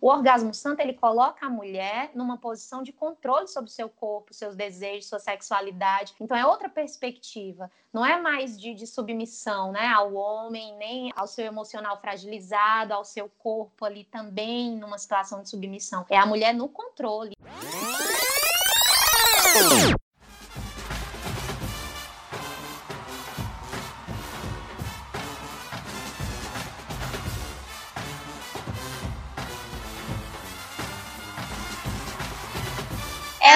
O orgasmo santo ele coloca a mulher numa posição de controle sobre o seu corpo, seus desejos, sua sexualidade. Então é outra perspectiva. Não é mais de, de submissão, né, ao homem, nem ao seu emocional fragilizado, ao seu corpo ali também numa situação de submissão. É a mulher no controle.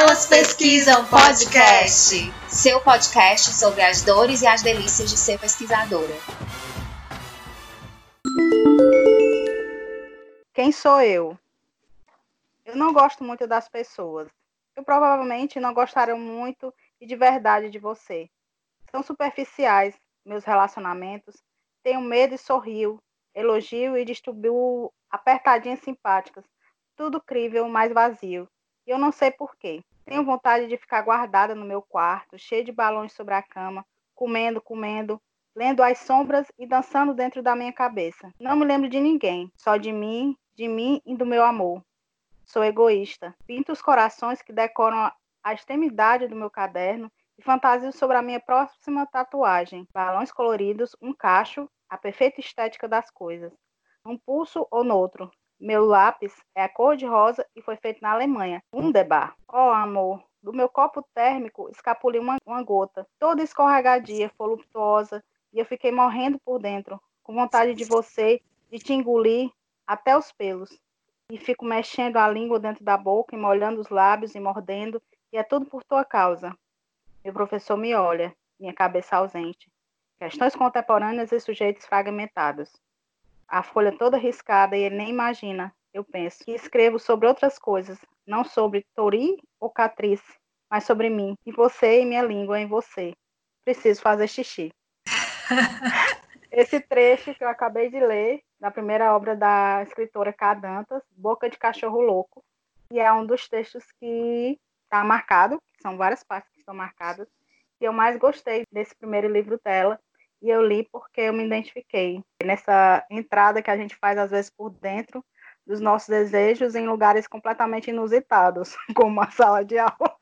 Elas Pesquisam Podcast, seu podcast sobre as dores e as delícias de ser pesquisadora. Quem sou eu? Eu não gosto muito das pessoas. Eu provavelmente não gostaria muito e de verdade de você. São superficiais meus relacionamentos. Tenho medo e sorrio, elogio e distribuo apertadinhas simpáticas. Tudo crível, mas vazio e eu não sei porquê. Tenho vontade de ficar guardada no meu quarto, cheio de balões sobre a cama, comendo, comendo, lendo as sombras e dançando dentro da minha cabeça. Não me lembro de ninguém, só de mim, de mim e do meu amor. Sou egoísta. Pinto os corações que decoram a extremidade do meu caderno e fantasio sobre a minha próxima tatuagem. Balões coloridos, um cacho, a perfeita estética das coisas. Um pulso ou noutro, meu lápis é a cor de rosa e foi feito na Alemanha. Wunderbar. Oh, amor, do meu copo térmico escapuliu uma, uma gota, toda escorregadia, voluptuosa, e eu fiquei morrendo por dentro, com vontade de você, de te engolir até os pelos. E fico mexendo a língua dentro da boca e molhando os lábios e mordendo, e é tudo por tua causa. Meu professor me olha, minha cabeça ausente. Questões contemporâneas e sujeitos fragmentados a folha toda riscada e ele nem imagina, eu penso, que escrevo sobre outras coisas, não sobre Tori ou Catrice, mas sobre mim, e você e minha língua em você. Preciso fazer xixi. Esse trecho que eu acabei de ler, da primeira obra da escritora K. Dantas, Boca de Cachorro Louco, e é um dos textos que está marcado, são várias partes que estão marcadas, e eu mais gostei desse primeiro livro dela, e eu li porque eu me identifiquei nessa entrada que a gente faz às vezes por dentro dos nossos desejos em lugares completamente inusitados, como a sala de aula.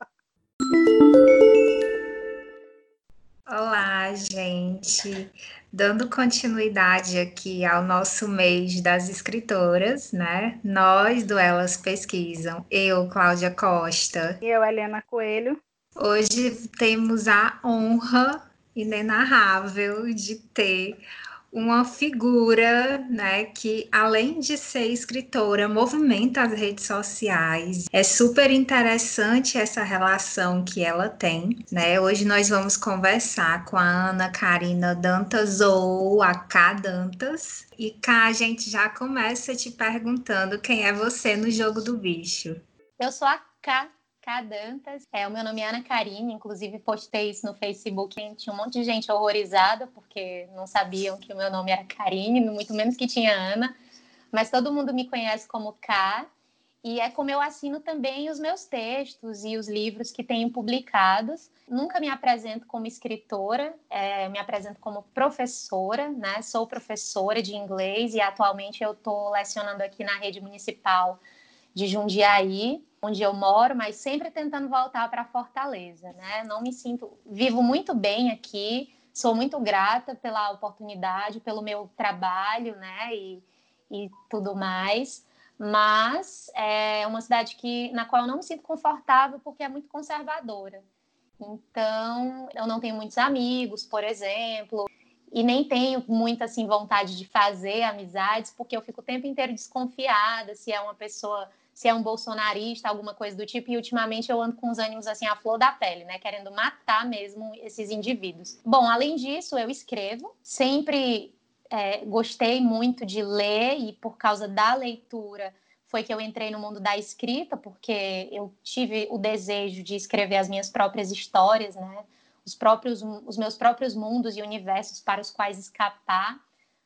Olá, gente. Dando continuidade aqui ao nosso mês das escritoras, né? Nós do Elas Pesquisam, eu, Cláudia Costa. E eu, Helena Coelho. Hoje temos a honra inenarrável de ter uma figura, né, que além de ser escritora, movimenta as redes sociais. É super interessante essa relação que ela tem, né? Hoje nós vamos conversar com a Ana Karina Dantas ou a K Dantas. E cá a gente já começa te perguntando quem é você no jogo do bicho. Eu sou a K Cadantas. É, o meu nome é Ana Karine, inclusive postei isso no Facebook. Tinha um monte de gente horrorizada porque não sabiam que o meu nome era Karine, muito menos que tinha Ana. Mas todo mundo me conhece como K. E é como eu assino também os meus textos e os livros que tenho publicados. Nunca me apresento como escritora, é, me apresento como professora, né? Sou professora de inglês e atualmente eu estou lecionando aqui na rede municipal de Jundiaí, onde eu moro, mas sempre tentando voltar para Fortaleza, né? Não me sinto, vivo muito bem aqui, sou muito grata pela oportunidade, pelo meu trabalho, né? E, e tudo mais. Mas é uma cidade que, na qual eu não me sinto confortável porque é muito conservadora. Então, eu não tenho muitos amigos, por exemplo, e nem tenho muita assim vontade de fazer amizades, porque eu fico o tempo inteiro desconfiada se é uma pessoa se é um bolsonarista, alguma coisa do tipo, e ultimamente eu ando com os ânimos assim à flor da pele, né, querendo matar mesmo esses indivíduos. Bom, além disso, eu escrevo, sempre é, gostei muito de ler e por causa da leitura foi que eu entrei no mundo da escrita, porque eu tive o desejo de escrever as minhas próprias histórias, né, os próprios, os meus próprios mundos e universos para os quais escapar,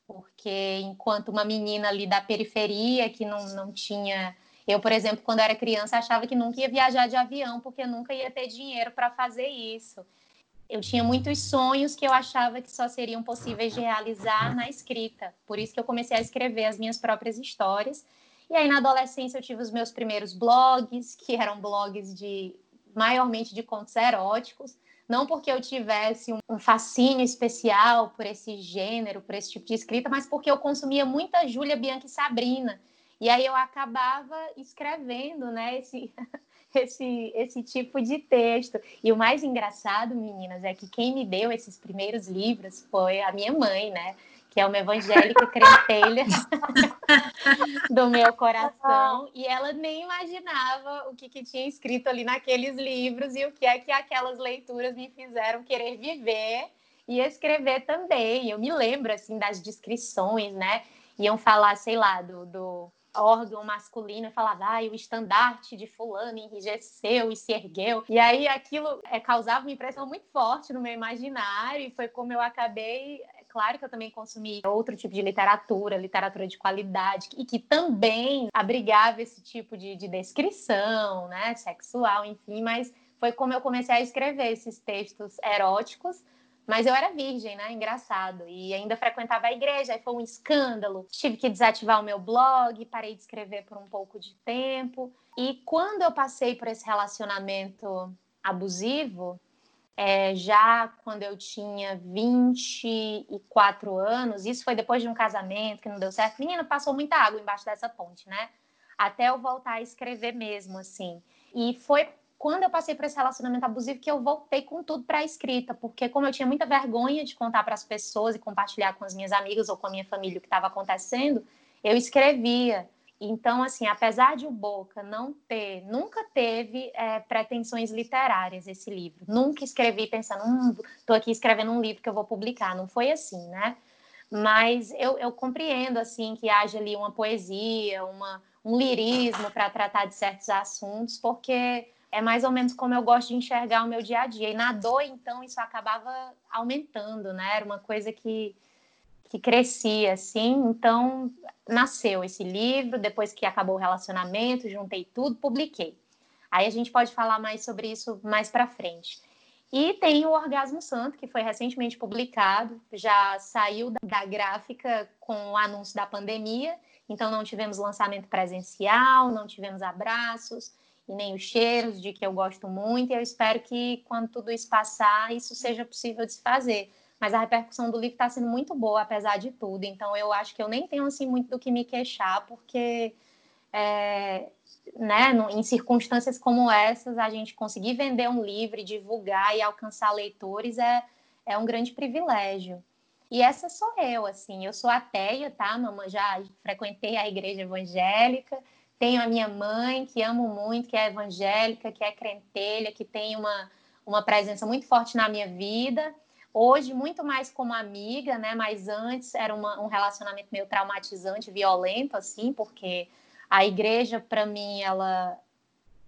porque enquanto uma menina ali da periferia que não, não tinha eu, por exemplo, quando era criança, achava que nunca ia viajar de avião, porque nunca ia ter dinheiro para fazer isso. Eu tinha muitos sonhos que eu achava que só seriam possíveis de realizar na escrita. Por isso que eu comecei a escrever as minhas próprias histórias. E aí, na adolescência, eu tive os meus primeiros blogs, que eram blogs de maiormente de contos eróticos. Não porque eu tivesse um fascínio especial por esse gênero, por esse tipo de escrita, mas porque eu consumia muita Júlia Bianchi Sabrina. E aí eu acabava escrevendo, né, esse, esse, esse tipo de texto. E o mais engraçado, meninas, é que quem me deu esses primeiros livros foi a minha mãe, né? Que é uma evangélica crentelha do meu coração. E ela nem imaginava o que, que tinha escrito ali naqueles livros e o que é que aquelas leituras me fizeram querer viver e escrever também. Eu me lembro, assim, das descrições, né? Iam falar, sei lá, do, do órgão masculino e falava, ah, o estandarte de fulano enrijeceu e se ergueu. E aí aquilo é, causava uma impressão muito forte no meu imaginário e foi como eu acabei é claro que eu também consumi outro tipo de literatura, literatura de qualidade, e que também abrigava esse tipo de, de descrição, né, sexual, enfim, mas foi como eu comecei a escrever esses textos eróticos mas eu era virgem, né? Engraçado. E ainda frequentava a igreja, aí foi um escândalo. Tive que desativar o meu blog, parei de escrever por um pouco de tempo. E quando eu passei por esse relacionamento abusivo, é, já quando eu tinha 24 anos, isso foi depois de um casamento que não deu certo. Menina, passou muita água embaixo dessa ponte, né? Até eu voltar a escrever mesmo, assim. E foi quando eu passei por esse relacionamento abusivo que eu voltei com tudo para a escrita, porque como eu tinha muita vergonha de contar para as pessoas e compartilhar com as minhas amigas ou com a minha família o que estava acontecendo, eu escrevia. Então, assim, apesar de o Boca não ter, nunca teve é, pretensões literárias esse livro. Nunca escrevi pensando, hum, estou aqui escrevendo um livro que eu vou publicar. Não foi assim, né? Mas eu, eu compreendo, assim, que haja ali uma poesia, uma, um lirismo para tratar de certos assuntos, porque é mais ou menos como eu gosto de enxergar o meu dia a dia. E na dor, então, isso acabava aumentando, né? Era uma coisa que, que crescia, assim. Então, nasceu esse livro. Depois que acabou o relacionamento, juntei tudo, publiquei. Aí a gente pode falar mais sobre isso mais para frente. E tem o Orgasmo Santo, que foi recentemente publicado, já saiu da gráfica com o anúncio da pandemia, então não tivemos lançamento presencial, não tivemos abraços, e nem os cheiros, de que eu gosto muito, e eu espero que quando tudo isso passar, isso seja possível de se fazer. Mas a repercussão do livro está sendo muito boa, apesar de tudo. Então eu acho que eu nem tenho assim muito do que me queixar, porque é, né, em circunstâncias como essas, a gente conseguir vender um livro, divulgar e alcançar leitores é, é um grande privilégio. E essa sou eu, assim, eu sou ateia, tá, mamãe? Já frequentei a igreja evangélica, tenho a minha mãe, que amo muito, que é evangélica, que é crentelha, que tem uma, uma presença muito forte na minha vida. Hoje, muito mais como amiga, né? Mas antes era uma, um relacionamento meio traumatizante, violento, assim, porque a igreja, para mim, ela,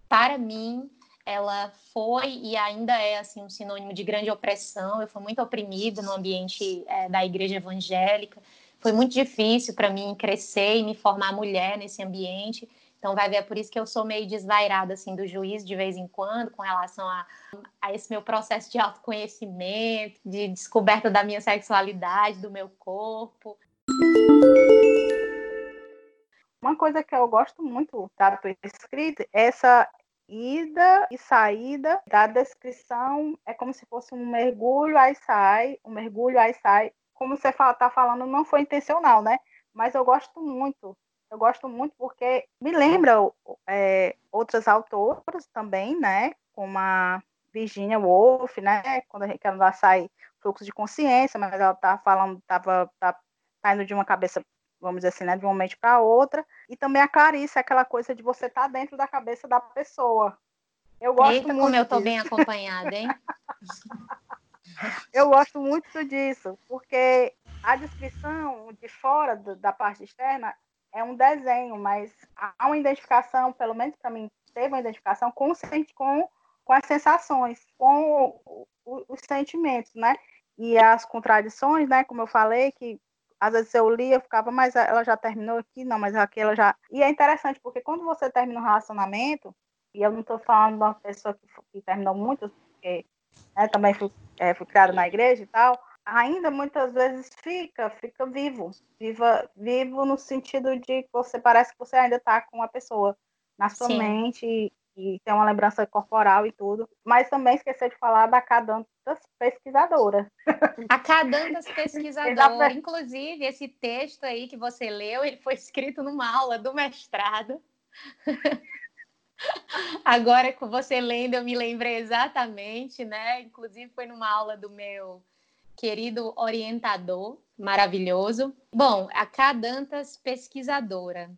para mim, ela foi e ainda é assim um sinônimo de grande opressão. Eu fui muito oprimida no ambiente é, da igreja evangélica. Foi muito difícil para mim crescer e me formar mulher nesse ambiente. Então, vai ver, é por isso que eu sou meio desvairada, assim, do juiz de vez em quando, com relação a, a esse meu processo de autoconhecimento, de descoberta da minha sexualidade, do meu corpo. Uma coisa que eu gosto muito da tua escrita é essa ida e saída da descrição. É como se fosse um mergulho, aí sai, um mergulho, aí sai. Como você está falando, não foi intencional, né? Mas eu gosto muito eu gosto muito porque me lembra é, outras autoras também, né? Como a Virginia Woolf, né? Quando a gente ela sai fluxo de consciência, mas ela tá falando, tava tá, tá indo de uma cabeça, vamos dizer assim, né? De um momento para outra. E também a Clarice, aquela coisa de você estar tá dentro da cabeça da pessoa. Eu gosto Eita, muito como eu tô bem acompanhada, hein? eu gosto muito disso, porque a descrição de fora do, da parte externa é um desenho, mas há uma identificação, pelo menos para mim, teve uma identificação com, com, com as sensações, com o, o, os sentimentos, né? E as contradições, né? Como eu falei, que às vezes eu lia, eu ficava, mas ela já terminou aqui, não, mas aqui ela já. E é interessante, porque quando você termina um relacionamento, e eu não estou falando de uma pessoa que, que terminou muito, porque né, também fui, é, fui criada na igreja e tal, ainda muitas vezes fica, fica vivo. Viva, vivo no sentido de que você parece que você ainda está com a pessoa na sua Sim. mente e, e, tem uma lembrança corporal e tudo. Mas também esqueci de falar da Cadantas pesquisadora. A Cadantas pesquisadora. Inclusive, esse texto aí que você leu, ele foi escrito numa aula do mestrado. Agora com você lendo, eu me lembrei exatamente, né? Inclusive foi numa aula do meu querido orientador, maravilhoso. Bom, a K Dantas pesquisadora.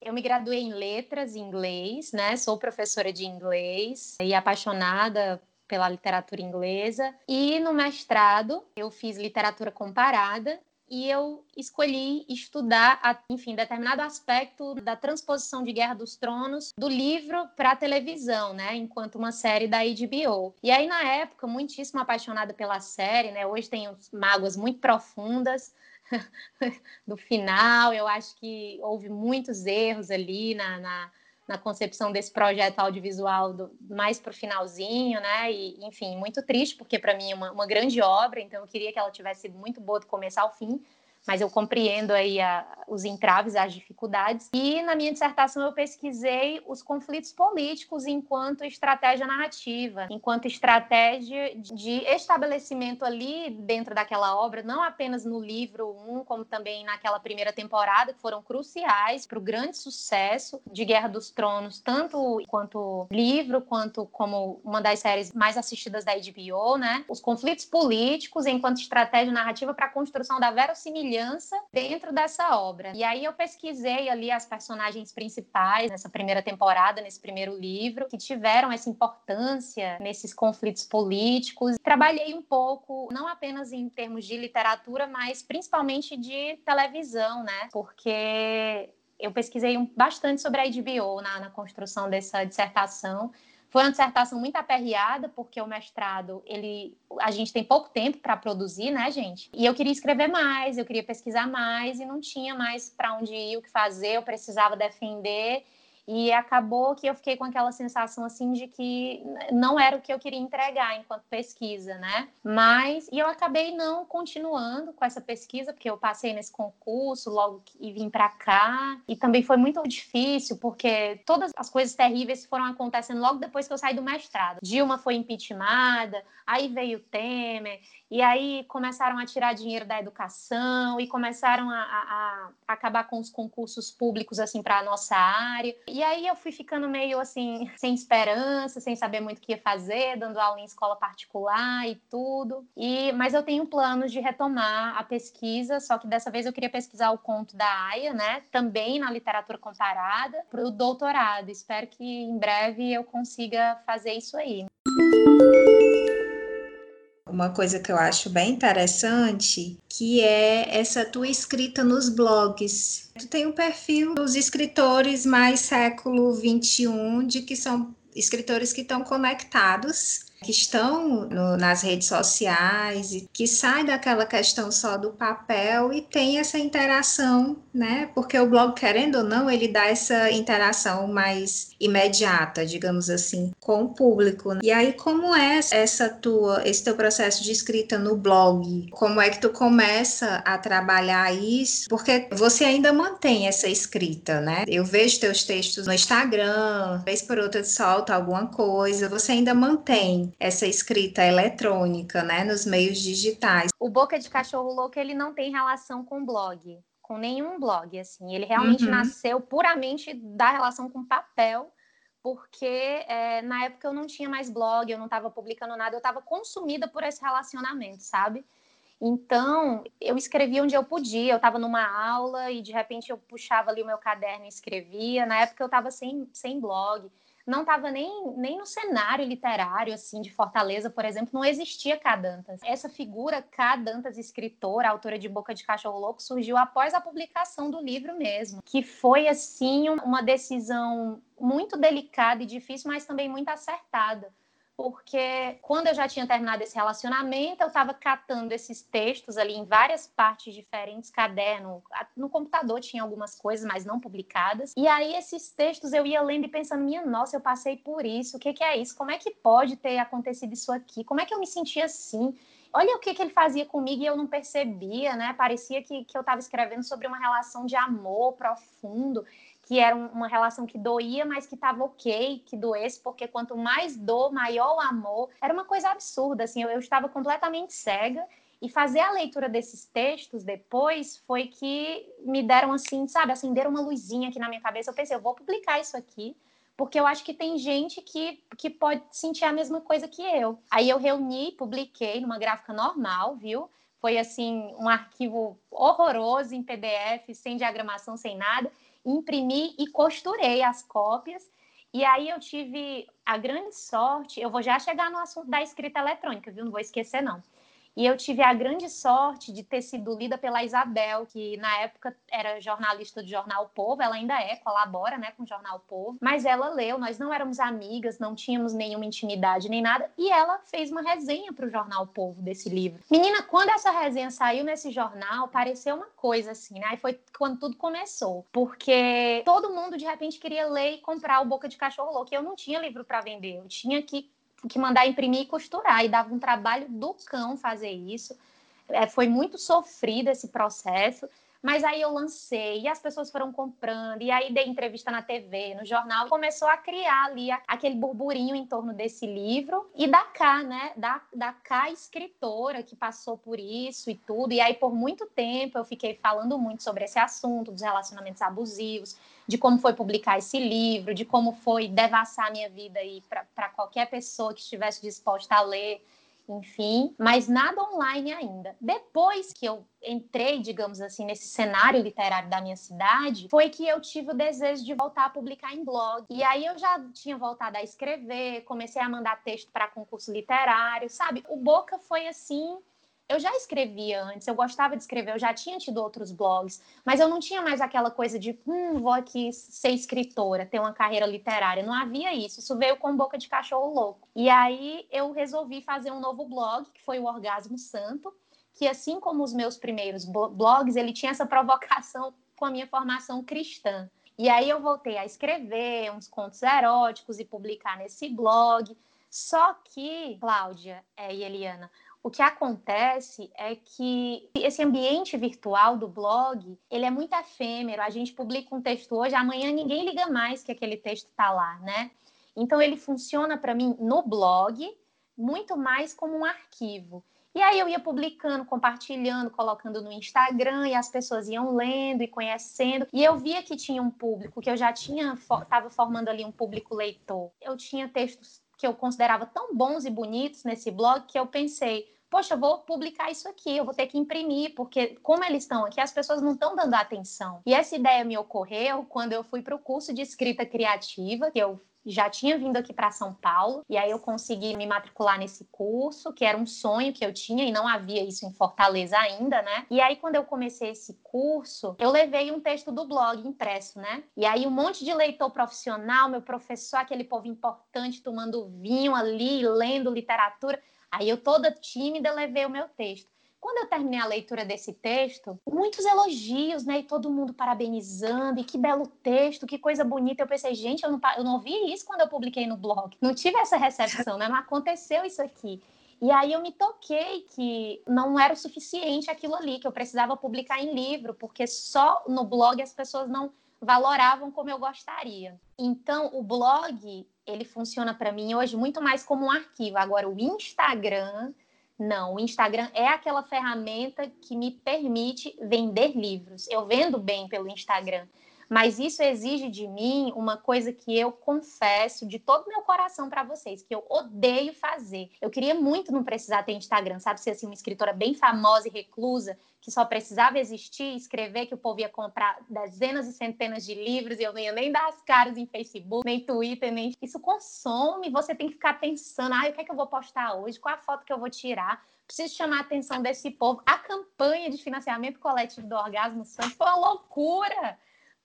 Eu me graduei em letras em inglês, né? Sou professora de inglês e apaixonada pela literatura inglesa. E no mestrado eu fiz literatura comparada e eu escolhi estudar, enfim, determinado aspecto da transposição de Guerra dos Tronos do livro para a televisão, né, enquanto uma série da HBO. E aí na época, muitíssimo apaixonada pela série, né, hoje tenho mágoas muito profundas do final, eu acho que houve muitos erros ali na, na na concepção desse projeto audiovisual do, mais para o finalzinho, né? E, enfim, muito triste, porque para mim é uma, uma, grande obra, então eu queria que ela tivesse sido muito boa do começo ao fim, mas eu compreendo aí a, os entraves, as dificuldades. E na minha dissertação eu pesquisei os conflitos políticos enquanto estratégia narrativa, enquanto estratégia de estabelecimento ali dentro daquela obra, não apenas no livro 1, um, como também naquela primeira temporada, que foram cruciais para o grande sucesso de Guerra dos Tronos, tanto quanto livro, quanto como uma das séries mais assistidas da HBO, né? Os conflitos políticos enquanto estratégia narrativa para a construção da verossimilhança semelhança dentro dessa obra. E aí eu pesquisei ali as personagens principais nessa primeira temporada, nesse primeiro livro, que tiveram essa importância nesses conflitos políticos. Trabalhei um pouco, não apenas em termos de literatura, mas principalmente de televisão, né? Porque eu pesquisei bastante sobre a HBO na, na construção dessa dissertação foi uma dissertação muito aperreada, porque o mestrado, ele, a gente tem pouco tempo para produzir, né, gente? E eu queria escrever mais, eu queria pesquisar mais e não tinha mais para onde ir, o que fazer, eu precisava defender. E acabou que eu fiquei com aquela sensação assim de que não era o que eu queria entregar enquanto pesquisa, né? Mas e eu acabei não continuando com essa pesquisa porque eu passei nesse concurso logo e vim para cá e também foi muito difícil porque todas as coisas terríveis foram acontecendo logo depois que eu saí do mestrado. Dilma foi impeachmentada, aí veio Temer e aí começaram a tirar dinheiro da educação e começaram a, a, a acabar com os concursos públicos assim para a nossa área. E aí eu fui ficando meio assim sem esperança, sem saber muito o que ia fazer, dando aula em escola particular e tudo. E mas eu tenho planos de retomar a pesquisa, só que dessa vez eu queria pesquisar o conto da Aya, né? Também na literatura comparada para o doutorado. Espero que em breve eu consiga fazer isso aí. Uma coisa que eu acho bem interessante, que é essa tua escrita nos blogs. Tu tem um perfil dos escritores mais século 21, de que são escritores que estão conectados que estão no, nas redes sociais e que sai daquela questão só do papel e tem essa interação, né? Porque o blog, querendo ou não, ele dá essa interação mais imediata, digamos assim, com o público. Né? E aí, como é essa tua, esse teu processo de escrita no blog? Como é que tu começa a trabalhar isso? Porque você ainda mantém essa escrita, né? Eu vejo teus textos no Instagram, vez por outra solta alguma coisa, você ainda mantém essa escrita eletrônica, né, nos meios digitais. O Boca de Cachorro Louco, ele não tem relação com blog, com nenhum blog, assim. Ele realmente uhum. nasceu puramente da relação com papel, porque é, na época eu não tinha mais blog, eu não estava publicando nada, eu estava consumida por esse relacionamento, sabe? Então, eu escrevia onde eu podia. Eu estava numa aula e de repente eu puxava ali o meu caderno e escrevia. Na época eu estava sem, sem blog não estava nem, nem no cenário literário assim de Fortaleza, por exemplo, não existia Cadantas. Essa figura Cadantas, escritora, autora de Boca de Cachorro Louco, surgiu após a publicação do livro mesmo, que foi assim uma decisão muito delicada e difícil, mas também muito acertada porque quando eu já tinha terminado esse relacionamento, eu estava catando esses textos ali em várias partes diferentes, caderno, no computador tinha algumas coisas, mas não publicadas. E aí esses textos eu ia lendo e pensando, minha nossa, eu passei por isso, o que, que é isso? Como é que pode ter acontecido isso aqui? Como é que eu me senti assim? olha o que, que ele fazia comigo e eu não percebia, né? Parecia que, que eu estava escrevendo sobre uma relação de amor profundo, que era uma relação que doía, mas que estava ok que doesse, porque quanto mais dor, maior o amor. Era uma coisa absurda, assim, eu, eu estava completamente cega. E fazer a leitura desses textos depois foi que me deram assim, sabe, acenderam uma luzinha aqui na minha cabeça. Eu pensei, eu vou publicar isso aqui, porque eu acho que tem gente que, que pode sentir a mesma coisa que eu. Aí eu reuni, publiquei numa gráfica normal, viu? Foi assim, um arquivo horroroso em PDF, sem diagramação, sem nada. Imprimi e costurei as cópias. E aí eu tive a grande sorte, eu vou já chegar no assunto da escrita eletrônica, viu? Não vou esquecer, não. E eu tive a grande sorte de ter sido lida pela Isabel, que na época era jornalista do Jornal Povo, ela ainda é, colabora né, com o Jornal Povo, mas ela leu, nós não éramos amigas, não tínhamos nenhuma intimidade nem nada, e ela fez uma resenha para o Jornal Povo desse livro. Menina, quando essa resenha saiu nesse jornal, pareceu uma coisa assim, né? Aí foi quando tudo começou, porque todo mundo de repente queria ler e comprar o Boca de Cachorro Louco, e eu não tinha livro para vender, eu tinha que que mandar imprimir e costurar, e dava um trabalho do cão fazer isso. É, foi muito sofrido esse processo, mas aí eu lancei e as pessoas foram comprando, e aí dei entrevista na TV, no jornal, começou a criar ali aquele burburinho em torno desse livro e da K, né? Da, da K escritora que passou por isso e tudo. E aí, por muito tempo, eu fiquei falando muito sobre esse assunto dos relacionamentos abusivos, de como foi publicar esse livro, de como foi devassar minha vida aí para qualquer pessoa que estivesse disposta a ler enfim, mas nada online ainda. Depois que eu entrei, digamos assim, nesse cenário literário da minha cidade, foi que eu tive o desejo de voltar a publicar em blog. E aí eu já tinha voltado a escrever, comecei a mandar texto para concurso literário, sabe? O Boca foi assim eu já escrevia antes, eu gostava de escrever, eu já tinha tido outros blogs, mas eu não tinha mais aquela coisa de, hum, vou aqui ser escritora, ter uma carreira literária. Não havia isso. Isso veio com boca de cachorro louco. E aí eu resolvi fazer um novo blog, que foi o Orgasmo Santo, que assim como os meus primeiros blogs, ele tinha essa provocação com a minha formação cristã. E aí eu voltei a escrever uns contos eróticos e publicar nesse blog. Só que, Cláudia é, e Eliana, o que acontece é que esse ambiente virtual do blog, ele é muito efêmero. A gente publica um texto hoje, amanhã ninguém liga mais que aquele texto está lá, né? Então ele funciona para mim no blog muito mais como um arquivo. E aí eu ia publicando, compartilhando, colocando no Instagram e as pessoas iam lendo e conhecendo. E eu via que tinha um público, que eu já tinha estava formando ali um público leitor. Eu tinha textos que eu considerava tão bons e bonitos nesse blog que eu pensei, poxa, eu vou publicar isso aqui, eu vou ter que imprimir, porque como eles estão aqui, as pessoas não estão dando atenção. E essa ideia me ocorreu quando eu fui para o curso de escrita criativa, que eu já tinha vindo aqui para São Paulo e aí eu consegui me matricular nesse curso, que era um sonho que eu tinha e não havia isso em Fortaleza ainda, né? E aí quando eu comecei esse curso, eu levei um texto do blog impresso, né? E aí um monte de leitor profissional, meu professor, aquele povo importante tomando vinho ali, lendo literatura. Aí eu toda tímida levei o meu texto. Quando eu terminei a leitura desse texto, muitos elogios, né? E todo mundo parabenizando, e que belo texto, que coisa bonita. Eu pensei, gente, eu não, eu não ouvi isso quando eu publiquei no blog. Não tive essa recepção, né? Mas aconteceu isso aqui. E aí eu me toquei que não era o suficiente aquilo ali, que eu precisava publicar em livro, porque só no blog as pessoas não valoravam como eu gostaria. Então, o blog, ele funciona para mim hoje muito mais como um arquivo. Agora, o Instagram não, o Instagram é aquela ferramenta que me permite vender livros. Eu vendo bem pelo Instagram, mas isso exige de mim uma coisa que eu confesso de todo meu coração para vocês, que eu odeio fazer. Eu queria muito não precisar ter Instagram, sabe? Ser assim, uma escritora bem famosa e reclusa, que só precisava existir, escrever, que o povo ia comprar dezenas e centenas de livros e eu não ia nem dar as caras em Facebook, nem Twitter, nem. Isso consome, você tem que ficar pensando, ah, o que é que eu vou postar hoje? Qual a foto que eu vou tirar? Preciso chamar a atenção desse povo. A campanha de financiamento coletivo do Orgasmo Santo foi uma loucura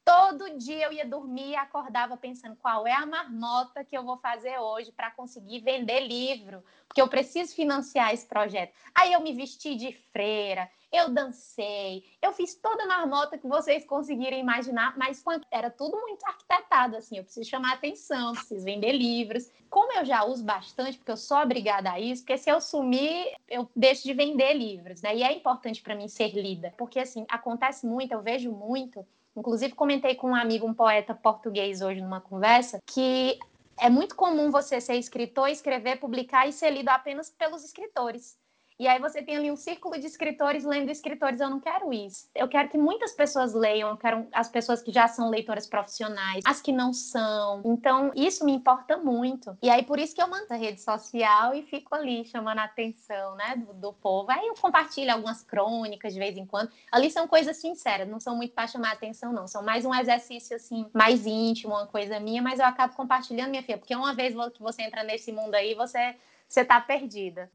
Todo dia eu ia dormir e acordava pensando qual é a marmota que eu vou fazer hoje para conseguir vender livro, porque eu preciso financiar esse projeto. Aí eu me vesti de freira, eu dancei, eu fiz toda a marmota que vocês conseguirem imaginar, mas era tudo muito arquitetado, assim, eu preciso chamar atenção, preciso vender livros. Como eu já uso bastante, porque eu sou obrigada a isso, porque se eu sumir, eu deixo de vender livros, né? E é importante para mim ser lida, porque assim, acontece muito, eu vejo muito Inclusive, comentei com um amigo, um poeta português, hoje numa conversa, que é muito comum você ser escritor, escrever, publicar e ser lido apenas pelos escritores. E aí você tem ali um círculo de escritores lendo escritores. Eu não quero isso. Eu quero que muitas pessoas leiam, eu quero as pessoas que já são leitoras profissionais, as que não são. Então, isso me importa muito. E aí, por isso que eu mando a rede social e fico ali chamando a atenção, né, do, do povo. Aí eu compartilho algumas crônicas de vez em quando. Ali são coisas sinceras, não são muito para chamar a atenção, não. São mais um exercício, assim, mais íntimo, uma coisa minha, mas eu acabo compartilhando, minha filha, porque uma vez que você entra nesse mundo aí, você, você tá perdida.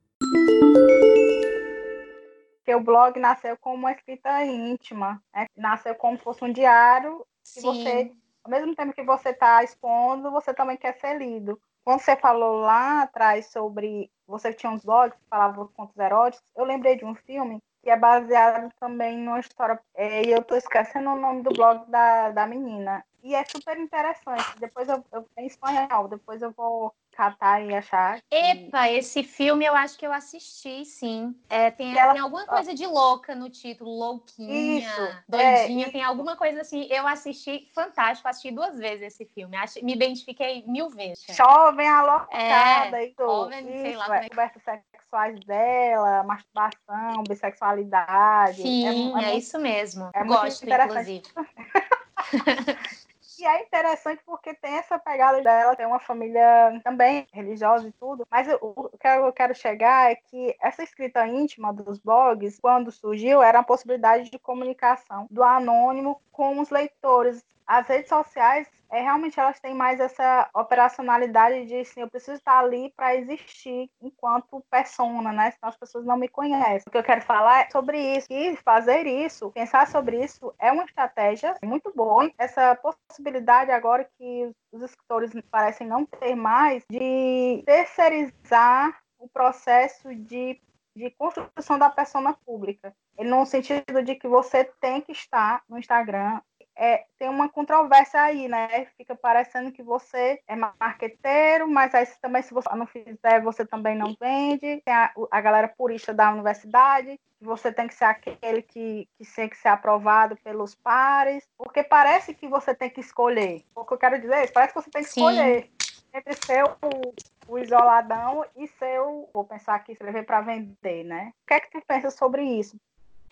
Porque o blog nasceu como uma escrita íntima, né? nasceu como se fosse um diário que você, ao mesmo tempo que você está expondo, você também quer ser lido. Quando você falou lá atrás sobre você tinha uns blogs que falavam contos eróticos, eu lembrei de um filme que é baseado também numa história. É, e eu estou esquecendo o nome do blog da, da menina. E é super interessante. Depois eu, eu em espanhol, depois eu vou catar e achar. Que... Epa, esse filme eu acho que eu assisti, sim. É, tem, ela... tem alguma coisa de louca no título, louquinha, Isso, doidinha, é, tem alguma coisa assim. Eu assisti, fantástico, assisti duas vezes esse filme. Me identifiquei mil vezes. Jovem alocada é, e tudo. Jovem, sei lá. É, é sexuais dela, masturbação, bissexualidade. É sim, é, é, isso mesmo. É Gosto, inclusive. E é interessante porque tem essa pegada dela, tem uma família também religiosa e tudo. Mas o que eu quero chegar é que essa escrita íntima dos blogs, quando surgiu, era a possibilidade de comunicação do anônimo com os leitores. As redes sociais é, realmente elas têm mais essa operacionalidade de assim, eu preciso estar ali para existir enquanto persona, né? Senão as pessoas não me conhecem. O que eu quero falar é sobre isso. E fazer isso, pensar sobre isso, é uma estratégia muito boa. Essa possibilidade agora que os escritores parecem não ter mais de terceirizar o processo de de construção da persona pública. No sentido de que você tem que estar no Instagram é, tem uma controvérsia aí, né? Fica parecendo que você é marqueteiro, mas aí também, se você não fizer, você também não vende. Tem a, a galera purista da universidade, você tem que ser aquele que, que tem que ser aprovado pelos pares, porque parece que você tem que escolher. O que eu quero dizer é parece que você tem que Sim. escolher entre ser o, o, isoladão e ser o. Vou pensar aqui, escrever para vender, né? O que é que tu pensa sobre isso?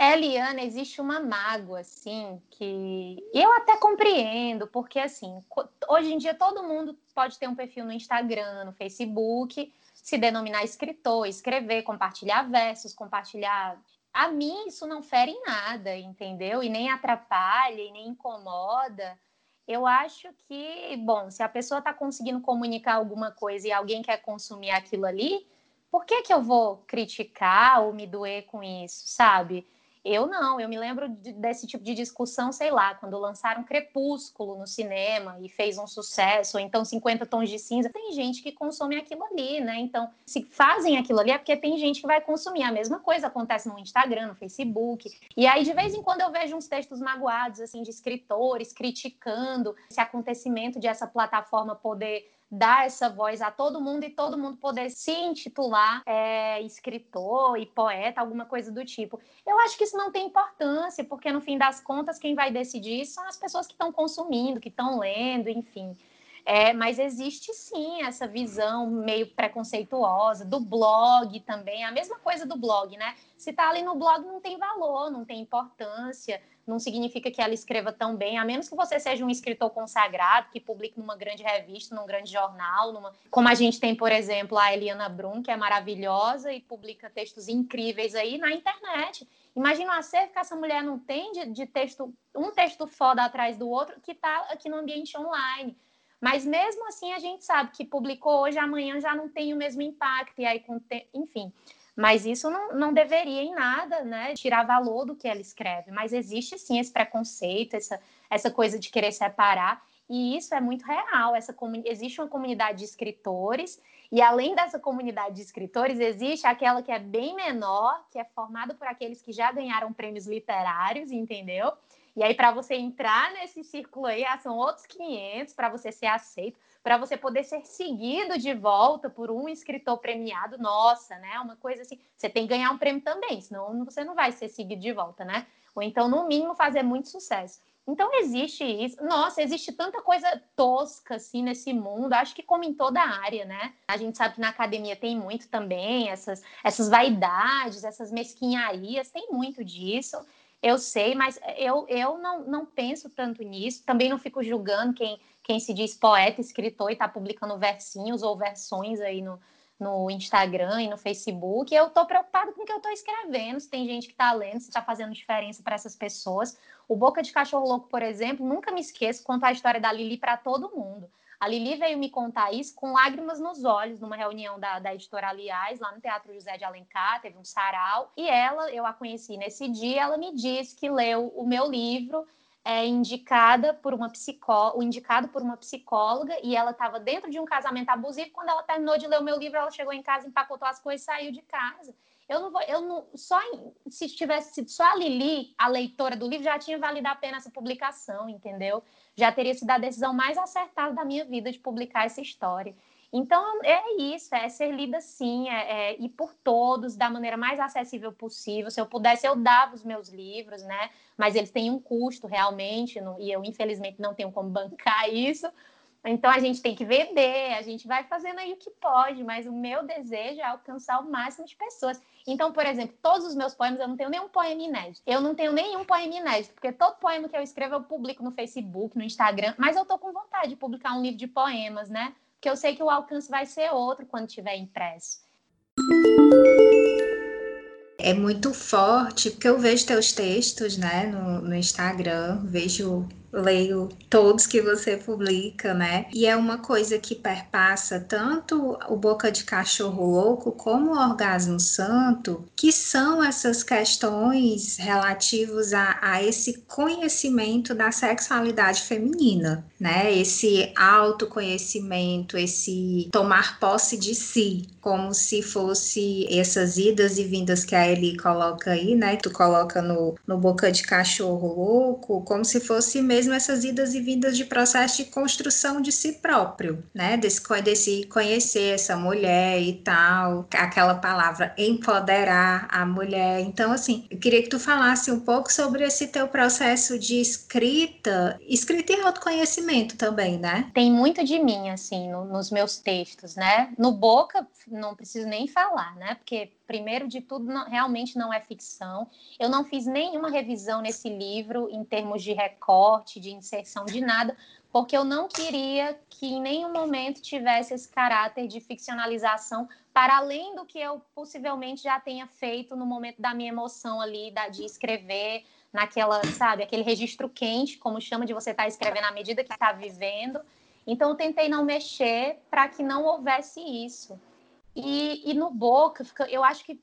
Eliana, existe uma mágoa, assim, que eu até compreendo, porque, assim, hoje em dia todo mundo pode ter um perfil no Instagram, no Facebook, se denominar escritor, escrever, compartilhar versos, compartilhar. A mim, isso não fere em nada, entendeu? E nem atrapalha, e nem incomoda. Eu acho que, bom, se a pessoa está conseguindo comunicar alguma coisa e alguém quer consumir aquilo ali, por que, que eu vou criticar ou me doer com isso, sabe? Eu não, eu me lembro de, desse tipo de discussão, sei lá, quando lançaram Crepúsculo no cinema e fez um sucesso, ou então 50 Tons de Cinza. Tem gente que consome aquilo ali, né? Então, se fazem aquilo ali é porque tem gente que vai consumir. A mesma coisa acontece no Instagram, no Facebook. E aí, de vez em quando, eu vejo uns textos magoados, assim, de escritores criticando esse acontecimento de essa plataforma poder dar essa voz a todo mundo e todo mundo poder se intitular é, escritor e poeta, alguma coisa do tipo. Eu acho que isso não tem importância, porque no fim das contas, quem vai decidir são as pessoas que estão consumindo, que estão lendo, enfim. É, mas existe sim essa visão meio preconceituosa do blog também, a mesma coisa do blog, né? Se tá ali no blog não tem valor, não tem importância, não significa que ela escreva tão bem, a menos que você seja um escritor consagrado, que publique numa grande revista, num grande jornal, numa... como a gente tem, por exemplo, a Eliana Brum, que é maravilhosa e publica textos incríveis aí na internet. Imagina o acervo que essa mulher não tem de, de texto, um texto foda atrás do outro, que está aqui no ambiente online. Mas mesmo assim a gente sabe que publicou hoje, amanhã já não tem o mesmo impacto, e aí, enfim. Mas isso não, não deveria em nada, né, tirar valor do que ela escreve. Mas existe sim esse preconceito, essa, essa coisa de querer separar. E isso é muito real. Essa existe uma comunidade de escritores e além dessa comunidade de escritores, existe aquela que é bem menor, que é formada por aqueles que já ganharam prêmios literários, entendeu? E aí, para você entrar nesse círculo aí, ah, são outros 500 para você ser aceito, para você poder ser seguido de volta por um escritor premiado. Nossa, né? Uma coisa assim. Você tem que ganhar um prêmio também, senão você não vai ser seguido de volta, né? Ou então, no mínimo, fazer muito sucesso. Então existe isso. Nossa, existe tanta coisa tosca assim nesse mundo. Acho que como em toda área, né? A gente sabe que na academia tem muito também essas essas vaidades, essas mesquinharias, tem muito disso. Eu sei, mas eu, eu não, não penso tanto nisso. Também não fico julgando quem, quem se diz poeta, escritor e está publicando versinhos ou versões aí no, no Instagram e no Facebook. Eu estou preocupada com o que eu estou escrevendo, se tem gente que está lendo, se está fazendo diferença para essas pessoas. O Boca de Cachorro Louco, por exemplo, nunca me esqueço, contar a história da Lili para todo mundo. A Lili veio me contar isso com lágrimas nos olhos, numa reunião da, da editora Aliás, lá no Teatro José de Alencar, teve um sarau, e ela, eu a conheci nesse dia, ela me disse que leu o meu livro é, indicada por uma psicóloga, indicado por uma psicóloga, e ela estava dentro de um casamento abusivo. Quando ela terminou de ler o meu livro, ela chegou em casa, empacotou as coisas e saiu de casa. Eu não vou, eu não, só se tivesse sido só a Lili, a leitora do livro, já tinha valido a pena essa publicação, entendeu? Já teria sido a decisão mais acertada da minha vida de publicar essa história. Então, é isso, é ser lida sim, é, é, e por todos, da maneira mais acessível possível. Se eu pudesse, eu dava os meus livros, né? Mas eles têm um custo realmente, não, e eu, infelizmente, não tenho como bancar isso. Então, a gente tem que vender, a gente vai fazendo aí o que pode, mas o meu desejo é alcançar o máximo de pessoas. Então, por exemplo, todos os meus poemas, eu não tenho nenhum poema inédito. Eu não tenho nenhum poema inédito, porque todo poema que eu escrevo eu publico no Facebook, no Instagram, mas eu tô com vontade de publicar um livro de poemas, né? Porque eu sei que o alcance vai ser outro quando tiver impresso. É muito forte, porque eu vejo teus textos, né, no, no Instagram, vejo leio todos que você publica, né? E é uma coisa que perpassa tanto o Boca de Cachorro Louco como o Orgasmo Santo, que são essas questões relativas a, a esse conhecimento da sexualidade feminina, né? Esse autoconhecimento, esse tomar posse de si, como se fosse essas idas e vindas que a Eli coloca aí, né? Tu coloca no, no Boca de Cachorro Louco, como se fosse mesmo mesmo essas idas e vindas de processo de construção de si próprio, né? Desse, desse conhecer essa mulher e tal, aquela palavra empoderar a mulher. Então, assim, eu queria que tu falasse um pouco sobre esse teu processo de escrita, escrita e autoconhecimento também, né? Tem muito de mim, assim, no, nos meus textos, né? No Boca, não preciso nem falar, né? Porque primeiro de tudo, não, realmente não é ficção. Eu não fiz nenhuma revisão nesse livro em termos de recorte, de inserção, de nada, porque eu não queria que em nenhum momento tivesse esse caráter de ficcionalização para além do que eu possivelmente já tenha feito no momento da minha emoção ali, da, de escrever naquela, sabe, aquele registro quente, como chama de você estar tá escrevendo à medida que está vivendo. Então eu tentei não mexer para que não houvesse isso. E, e no Boca, eu acho que,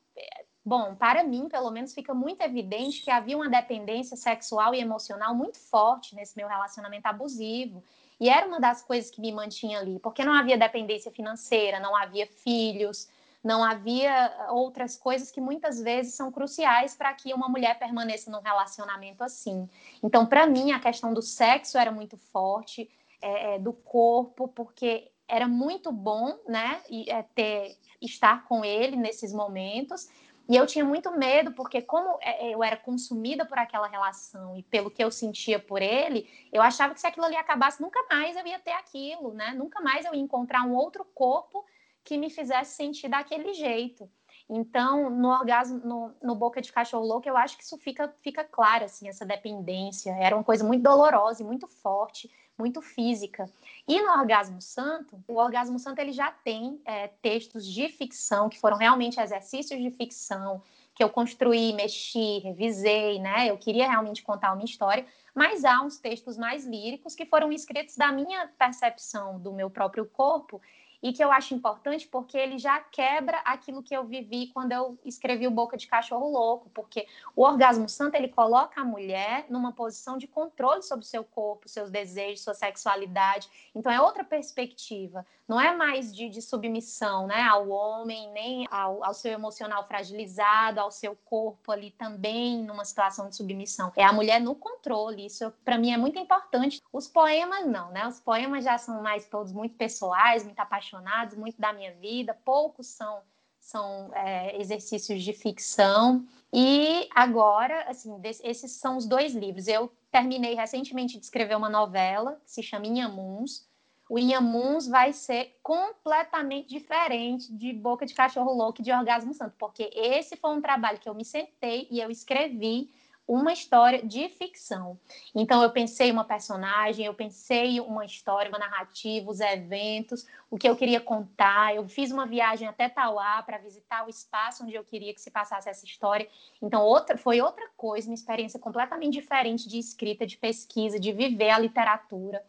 bom, para mim, pelo menos, fica muito evidente que havia uma dependência sexual e emocional muito forte nesse meu relacionamento abusivo. E era uma das coisas que me mantinha ali, porque não havia dependência financeira, não havia filhos, não havia outras coisas que muitas vezes são cruciais para que uma mulher permaneça num relacionamento assim. Então, para mim, a questão do sexo era muito forte, é, é do corpo, porque era muito bom, né, é, ter estar com ele nesses momentos. E eu tinha muito medo, porque como é, é, eu era consumida por aquela relação e pelo que eu sentia por ele, eu achava que se aquilo ali acabasse, nunca mais eu ia ter aquilo, né? Nunca mais eu ia encontrar um outro corpo que me fizesse sentir daquele jeito. Então, no orgasmo, no, no Boca de Cachorro Louco, eu acho que isso fica, fica claro, assim, essa dependência. Era uma coisa muito dolorosa e muito forte muito física. E no Orgasmo Santo, o Orgasmo Santo ele já tem é, textos de ficção, que foram realmente exercícios de ficção, que eu construí, mexi, revisei, né? Eu queria realmente contar uma história, mas há uns textos mais líricos que foram escritos da minha percepção do meu próprio corpo e que eu acho importante porque ele já quebra aquilo que eu vivi quando eu escrevi o Boca de Cachorro Louco, porque o orgasmo santo ele coloca a mulher numa posição de controle sobre o seu corpo, seus desejos, sua sexualidade. Então é outra perspectiva. Não é mais de, de submissão, né, ao homem, nem ao, ao seu emocional fragilizado, ao seu corpo ali também numa situação de submissão. É a mulher no controle. Isso para mim é muito importante. Os poemas não, né? Os poemas já são mais todos muito pessoais, muito apaixonados, muito da minha vida. Poucos são são é, exercícios de ficção. E agora, assim, esses são os dois livros. Eu terminei recentemente de escrever uma novela que se chama Inhamuns. O Inhamuns vai ser completamente diferente de Boca de Cachorro Louco e de Orgasmo Santo, porque esse foi um trabalho que eu me sentei e eu escrevi uma história de ficção. Então eu pensei uma personagem, eu pensei uma história, uma narrativa, os eventos, o que eu queria contar. Eu fiz uma viagem até Tauá para visitar o espaço onde eu queria que se passasse essa história. Então outra foi outra coisa, uma experiência completamente diferente de escrita, de pesquisa, de viver a literatura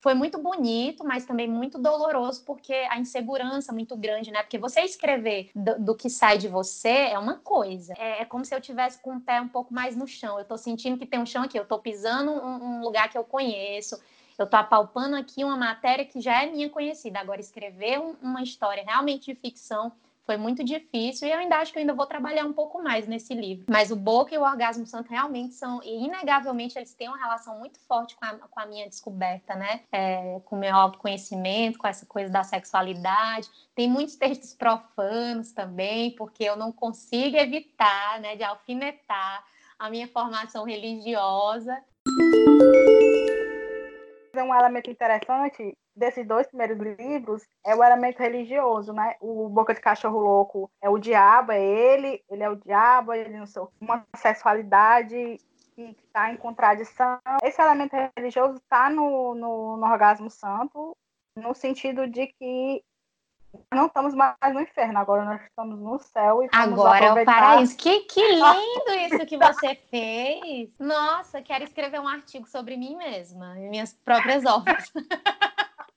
foi muito bonito, mas também muito doloroso, porque a insegurança muito grande, né? Porque você escrever do, do que sai de você é uma coisa. É, é, como se eu tivesse com o pé um pouco mais no chão. Eu tô sentindo que tem um chão aqui, eu tô pisando um, um lugar que eu conheço. Eu tô apalpando aqui uma matéria que já é minha conhecida. Agora, escrever um, uma história realmente de ficção foi muito difícil e eu ainda acho que eu ainda vou trabalhar um pouco mais nesse livro. Mas o Boca e o Orgasmo Santo realmente são, e inegavelmente, eles têm uma relação muito forte com a, com a minha descoberta, né? É, com o meu autoconhecimento, com essa coisa da sexualidade. Tem muitos textos profanos também, porque eu não consigo evitar, né, de alfinetar a minha formação religiosa. Um elemento interessante desses dois primeiros livros é o elemento religioso, né? O Boca de Cachorro Louco é o diabo, é ele, ele é o diabo, ele não sei, uma sexualidade que está em contradição. Esse elemento religioso está no, no, no Orgasmo Santo, no sentido de que não estamos mais no inferno, agora nós estamos no céu. E agora é o paraíso. Que, que lindo isso que você fez! Nossa, quero escrever um artigo sobre mim mesma, minhas próprias obras.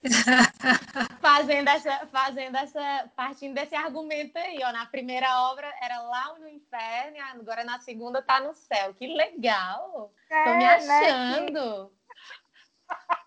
fazendo essa, fazendo essa, partindo desse argumento aí, ó, na primeira obra era lá no inferno, agora na segunda tá no céu. Que legal! É, Tô me né, achando. Né?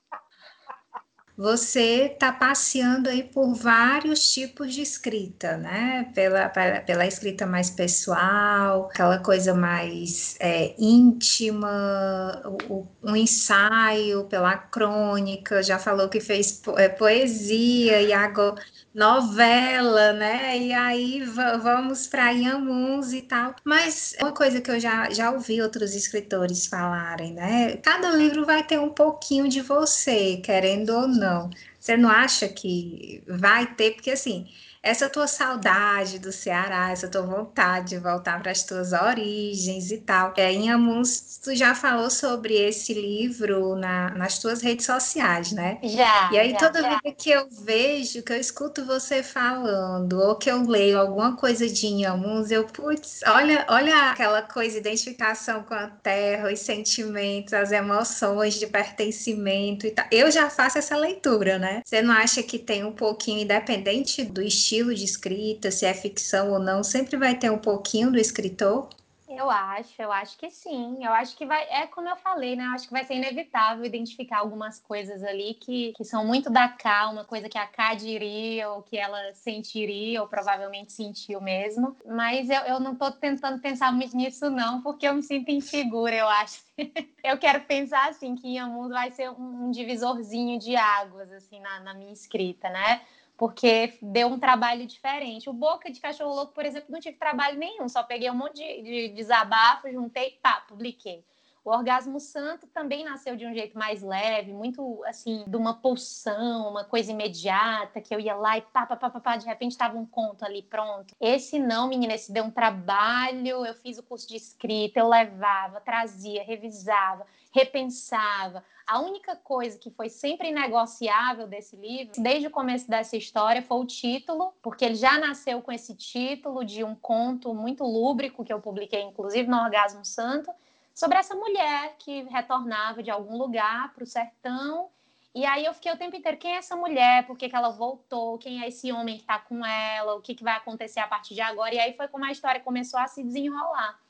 você está passeando aí por vários tipos de escrita, né? Pela, pela escrita mais pessoal, aquela coisa mais é, íntima, o, um ensaio pela crônica, já falou que fez é, poesia e agora novela, né? E aí vamos para Yamuns e tal. Mas uma coisa que eu já, já ouvi outros escritores falarem, né? Cada livro vai ter um pouquinho de você, querendo ou não. Você não acha que vai ter? Porque assim essa tua saudade do Ceará, essa tua vontade de voltar para as tuas origens e tal. É, em Amuns, tu já falou sobre esse livro na, nas tuas redes sociais, né? Já. E aí, já, toda já. vez que eu vejo, que eu escuto você falando, ou que eu leio alguma coisa de Inhamuns, eu, putz, olha, olha aquela coisa, identificação com a terra, os sentimentos, as emoções de pertencimento e tal. Eu já faço essa leitura, né? Você não acha que tem um pouquinho, independente do estilo, estilo de escrita, se é ficção ou não, sempre vai ter um pouquinho do escritor? Eu acho, eu acho que sim. Eu acho que vai, é como eu falei, né? Eu acho que vai ser inevitável identificar algumas coisas ali que, que são muito da K, uma coisa que a K diria, ou que ela sentiria, ou provavelmente sentiu mesmo. Mas eu, eu não estou tentando pensar muito nisso, não, porque eu me sinto insegura, eu acho. eu quero pensar assim, que Inhamundo vai ser um, um divisorzinho de águas, assim, na, na minha escrita, né? Porque deu um trabalho diferente. O Boca de Cachorro Louco, por exemplo, não tive trabalho nenhum, só peguei um monte de, de desabafo, juntei, pá, publiquei. O Orgasmo Santo também nasceu de um jeito mais leve, muito assim, de uma pulsão, uma coisa imediata, que eu ia lá e pá, pá, pá, pá, pá de repente estava um conto ali pronto. Esse não, menina, esse deu um trabalho. Eu fiz o curso de escrita, eu levava, trazia, revisava, repensava. A única coisa que foi sempre inegociável desse livro, desde o começo dessa história, foi o título, porque ele já nasceu com esse título de um conto muito lúbrico que eu publiquei, inclusive no Orgasmo Santo, sobre essa mulher que retornava de algum lugar para o sertão E aí eu fiquei o tempo inteiro, quem é essa mulher? Por que, que ela voltou? Quem é esse homem que está com ela? O que, que vai acontecer a partir de agora? E aí foi como a história começou a se desenrolar.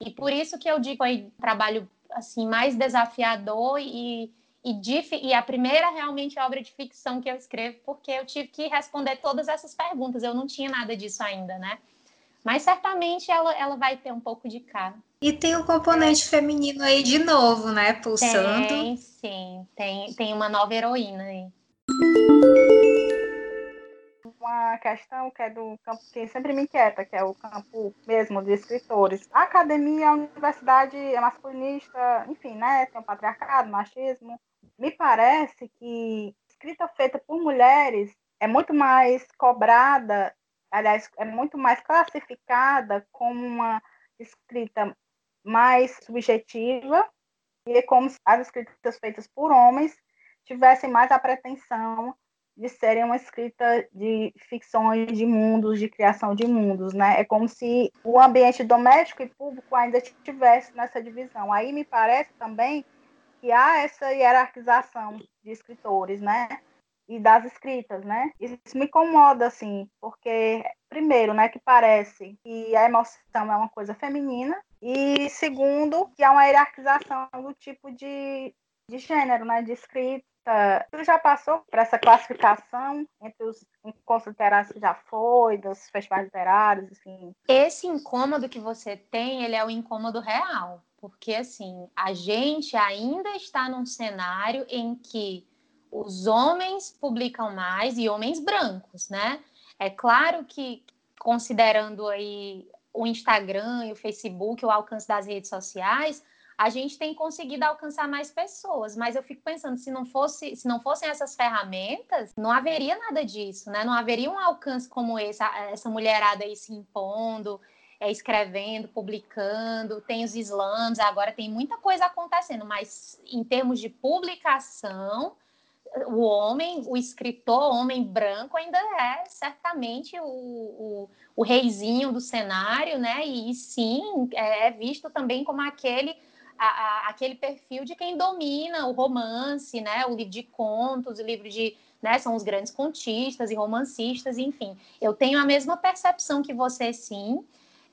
E por isso que eu digo um trabalho assim mais desafiador e, e, de, e a primeira realmente obra de ficção que eu escrevo, porque eu tive que responder todas essas perguntas. Eu não tinha nada disso ainda, né? Mas certamente ela, ela vai ter um pouco de cara. E tem o componente feminino aí de novo, né? Pulsando. Tem, sim. Tem, tem uma nova heroína aí. Uma questão que é do campo que sempre me inquieta, que é o campo mesmo de escritores. A academia, a universidade é masculinista, enfim, né? Tem o patriarcado, machismo. Me parece que escrita feita por mulheres é muito mais cobrada aliás, é muito mais classificada como uma escrita mais subjetiva e é como se as escritas feitas por homens tivessem mais a pretensão de serem uma escrita de ficções de mundos, de criação de mundos, né? É como se o ambiente doméstico e público ainda estivesse nessa divisão. Aí me parece também que há essa hierarquização de escritores, né? E das escritas, né? Isso me incomoda, assim, porque, primeiro, né, que parece que a emoção é uma coisa feminina, e segundo, que há uma hierarquização do tipo de, de gênero, né, de escrita. Tu já passou por essa classificação entre os encontros literários que já foi, dos festivais literários, assim? Esse incômodo que você tem, ele é o incômodo real, porque, assim, a gente ainda está num cenário em que os homens publicam mais e homens brancos, né? É claro que, considerando aí o Instagram e o Facebook, o alcance das redes sociais, a gente tem conseguido alcançar mais pessoas, mas eu fico pensando se não fosse, se não fossem essas ferramentas, não haveria nada disso, né? Não haveria um alcance como esse, essa mulherada aí se impondo, é, escrevendo, publicando, tem os slams, agora tem muita coisa acontecendo, mas em termos de publicação, o homem, o escritor, homem branco, ainda é certamente o, o, o reizinho do cenário, né? E, e sim, é, é visto também como aquele a, a, aquele perfil de quem domina o romance, né? O livro de contos, o livro de, né? São os grandes contistas e romancistas, enfim. Eu tenho a mesma percepção que você, sim.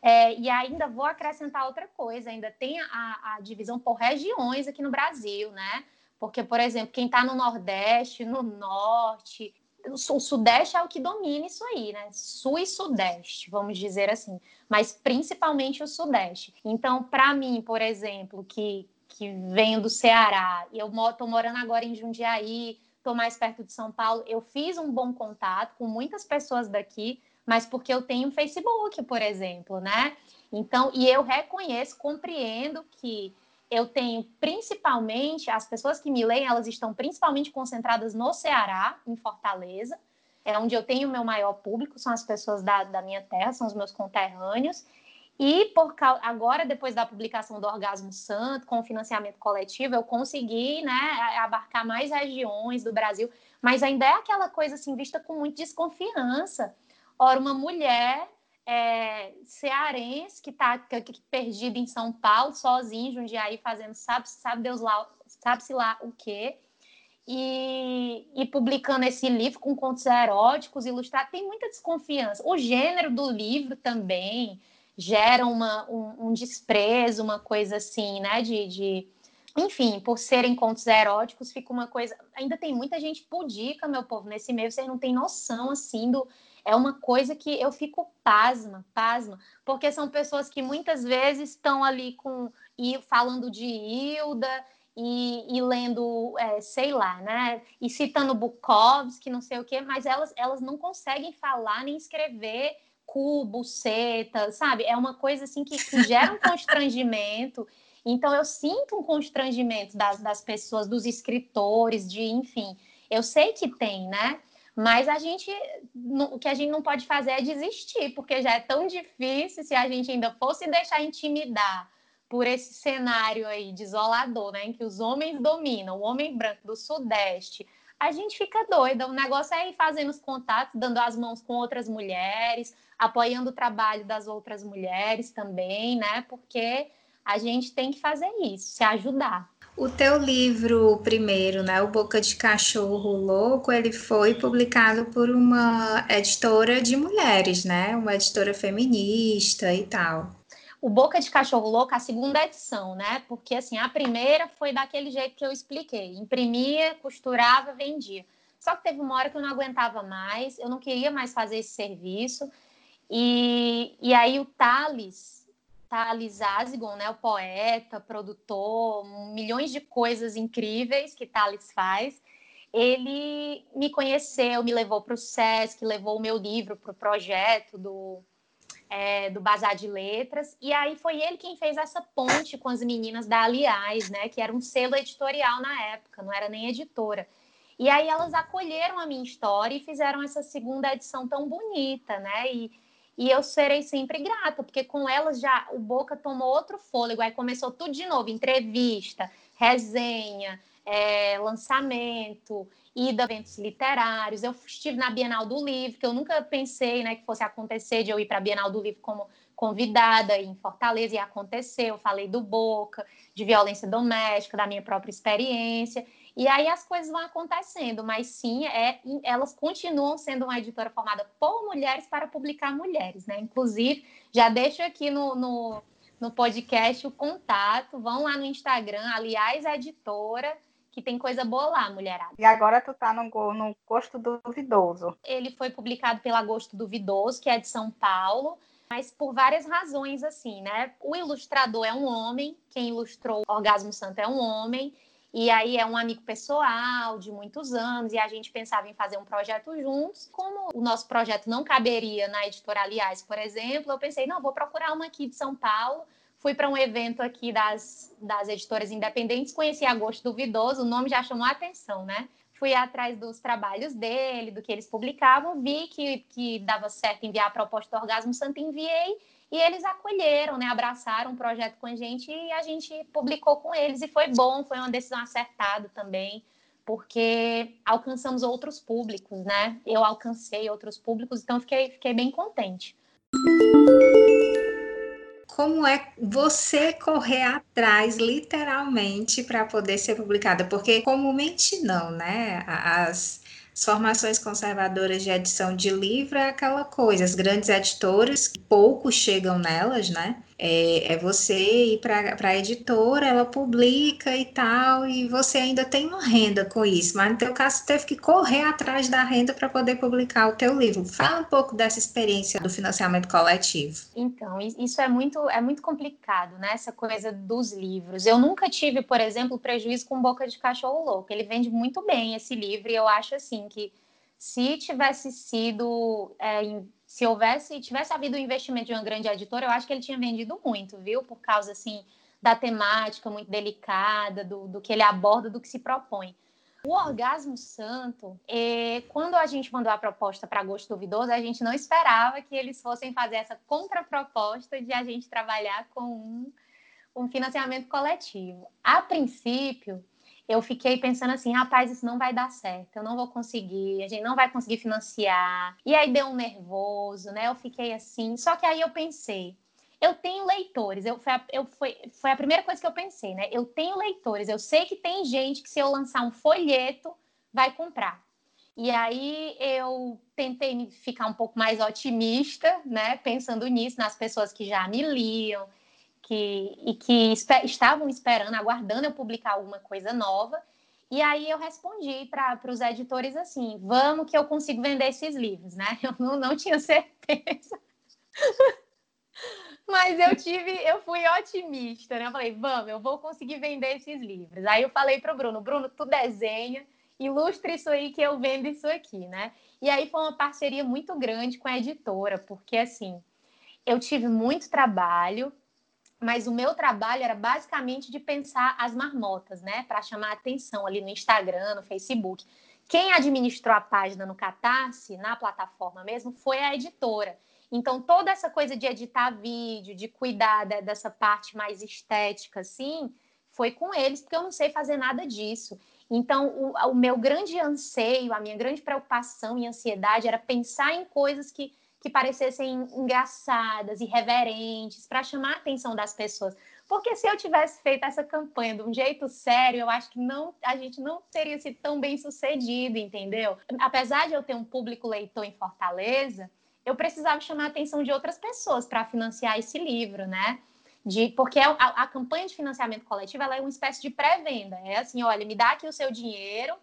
É, e ainda vou acrescentar outra coisa, ainda tem a, a divisão por regiões aqui no Brasil, né? Porque, por exemplo, quem está no Nordeste, no Norte, o Sudeste é o que domina isso aí, né? Sul e Sudeste, vamos dizer assim, mas principalmente o Sudeste. Então, para mim, por exemplo, que, que venho do Ceará e eu estou morando agora em Jundiaí, estou mais perto de São Paulo, eu fiz um bom contato com muitas pessoas daqui, mas porque eu tenho Facebook, por exemplo, né? Então, e eu reconheço, compreendo que eu tenho principalmente, as pessoas que me leem, elas estão principalmente concentradas no Ceará, em Fortaleza, é onde eu tenho o meu maior público, são as pessoas da, da minha terra, são os meus conterrâneos. E por agora, depois da publicação do Orgasmo Santo, com o financiamento coletivo, eu consegui né, abarcar mais regiões do Brasil, mas ainda é aquela coisa assim, vista com muita desconfiança. Ora, uma mulher é, cearense que está perdido em São Paulo, sozinho, Jundiaí, fazendo sabe, sabe Deus lá, sabe-se lá o quê. E, e, publicando esse livro com contos eróticos, ilustrados, tem muita desconfiança. O gênero do livro também gera uma, um, um desprezo, uma coisa assim, né? De, de, enfim, por serem contos eróticos, fica uma coisa. Ainda tem muita gente pudica, meu povo, nesse meio, vocês não têm noção assim do é uma coisa que eu fico pasma, pasma, porque são pessoas que muitas vezes estão ali com e falando de Hilda e, e lendo, é, sei lá, né? E citando Bukowski, não sei o quê, mas elas, elas não conseguem falar nem escrever cubo, seta, sabe? É uma coisa assim que, que gera um constrangimento. Então eu sinto um constrangimento das, das pessoas, dos escritores, de enfim. Eu sei que tem, né? Mas a gente, o que a gente não pode fazer é desistir, porque já é tão difícil se a gente ainda fosse deixar intimidar por esse cenário aí desolador, né, em que os homens dominam, o homem branco do Sudeste, a gente fica doida. O negócio é ir fazendo os contatos, dando as mãos com outras mulheres, apoiando o trabalho das outras mulheres também, né? Porque a gente tem que fazer isso, se ajudar. O teu livro primeiro, né, O Boca de Cachorro Louco, ele foi publicado por uma editora de mulheres, né? Uma editora feminista e tal. O Boca de Cachorro Louco, a segunda edição, né? Porque assim, a primeira foi daquele jeito que eu expliquei: imprimia, costurava, vendia. Só que teve uma hora que eu não aguentava mais, eu não queria mais fazer esse serviço. E, e aí o Thales, Thales Asgon, né, o poeta, produtor, milhões de coisas incríveis que Thales faz. Ele me conheceu, me levou para o SESC, levou o meu livro para o projeto do, é, do Bazar de Letras. E aí foi ele quem fez essa ponte com as meninas da Aliás, né, que era um selo editorial na época, não era nem editora. E aí elas acolheram a minha história e fizeram essa segunda edição tão bonita, né? E, e eu serei sempre grata, porque com elas já o Boca tomou outro fôlego, aí começou tudo de novo, entrevista, resenha, é, lançamento, ida a eventos literários. Eu estive na Bienal do Livro, que eu nunca pensei né, que fosse acontecer de eu ir para a Bienal do Livro como convidada em Fortaleza, e aconteceu. Eu falei do Boca, de violência doméstica, da minha própria experiência. E aí as coisas vão acontecendo, mas sim, é, elas continuam sendo uma editora formada por mulheres para publicar mulheres, né? Inclusive, já deixo aqui no, no, no podcast o contato, vão lá no Instagram, aliás, a editora, que tem coisa boa lá, mulherada. E agora tu tá no, no Gosto Duvidoso. Ele foi publicado pela Gosto Duvidoso, que é de São Paulo, mas por várias razões, assim, né? O ilustrador é um homem, quem ilustrou Orgasmo Santo é um homem, e aí é um amigo pessoal de muitos anos, e a gente pensava em fazer um projeto juntos. Como o nosso projeto não caberia na editora Aliás, por exemplo, eu pensei, não, vou procurar uma aqui de São Paulo. Fui para um evento aqui das, das editoras independentes, conheci a Gosto Duvidoso, o nome já chamou a atenção, né? Fui atrás dos trabalhos dele, do que eles publicavam, vi que, que dava certo enviar a proposta do Orgasmo Santo, enviei e eles acolheram, né, abraçaram o projeto com a gente e a gente publicou com eles. E foi bom, foi uma decisão acertada também, porque alcançamos outros públicos, né? Eu alcancei outros públicos, então fiquei, fiquei bem contente. Como é você correr atrás, literalmente, para poder ser publicada? Porque comumente não, né? As formações conservadoras de edição de livro é aquela coisa, as grandes editoras, poucos chegam nelas, né? É, é você ir para a editora, ela publica e tal, e você ainda tem uma renda com isso, mas no teu caso teve que correr atrás da renda para poder publicar o teu livro. Fala um pouco dessa experiência do financiamento coletivo. Então, isso é muito, é muito complicado, né? Essa coisa dos livros. Eu nunca tive, por exemplo, prejuízo com Boca de Cachorro Louco. Ele vende muito bem esse livro, e eu acho assim que se tivesse sido, é, se houvesse, tivesse havido o investimento de uma grande editora, eu acho que ele tinha vendido muito, viu? Por causa, assim, da temática muito delicada, do, do que ele aborda, do que se propõe. O Orgasmo Santo, é, quando a gente mandou a proposta para Gosto Duvidoso, a gente não esperava que eles fossem fazer essa contraproposta de a gente trabalhar com um, um financiamento coletivo. A princípio, eu fiquei pensando assim, rapaz, isso não vai dar certo, eu não vou conseguir, a gente não vai conseguir financiar. E aí deu um nervoso, né? Eu fiquei assim. Só que aí eu pensei, eu tenho leitores, eu, foi, a, eu, foi, foi a primeira coisa que eu pensei, né? Eu tenho leitores, eu sei que tem gente que se eu lançar um folheto, vai comprar. E aí eu tentei ficar um pouco mais otimista, né? Pensando nisso, nas pessoas que já me liam, que, e que esper, estavam esperando, aguardando eu publicar alguma coisa nova. E aí eu respondi para os editores assim: vamos que eu consigo vender esses livros, né? Eu não, não tinha certeza. Mas eu tive, eu fui otimista, né? Eu falei, vamos, eu vou conseguir vender esses livros. Aí eu falei para o Bruno, Bruno, tu desenha, ilustre isso aí que eu vendo isso aqui, né? E aí foi uma parceria muito grande com a editora, porque assim, eu tive muito trabalho, mas o meu trabalho era basicamente de pensar as marmotas, né, para chamar atenção ali no Instagram, no Facebook. Quem administrou a página no Catarse, na plataforma mesmo, foi a editora. Então, toda essa coisa de editar vídeo, de cuidar dessa parte mais estética, assim, foi com eles, porque eu não sei fazer nada disso. Então, o, o meu grande anseio, a minha grande preocupação e ansiedade era pensar em coisas que que parecessem engraçadas, irreverentes, para chamar a atenção das pessoas. Porque se eu tivesse feito essa campanha de um jeito sério, eu acho que não, a gente não teria sido tão bem sucedido, entendeu? Apesar de eu ter um público leitor em Fortaleza, eu precisava chamar a atenção de outras pessoas para financiar esse livro, né? De, porque a, a, campanha de financiamento coletivo é uma espécie de pré-venda. É assim, olha, me dá aqui o seu dinheiro,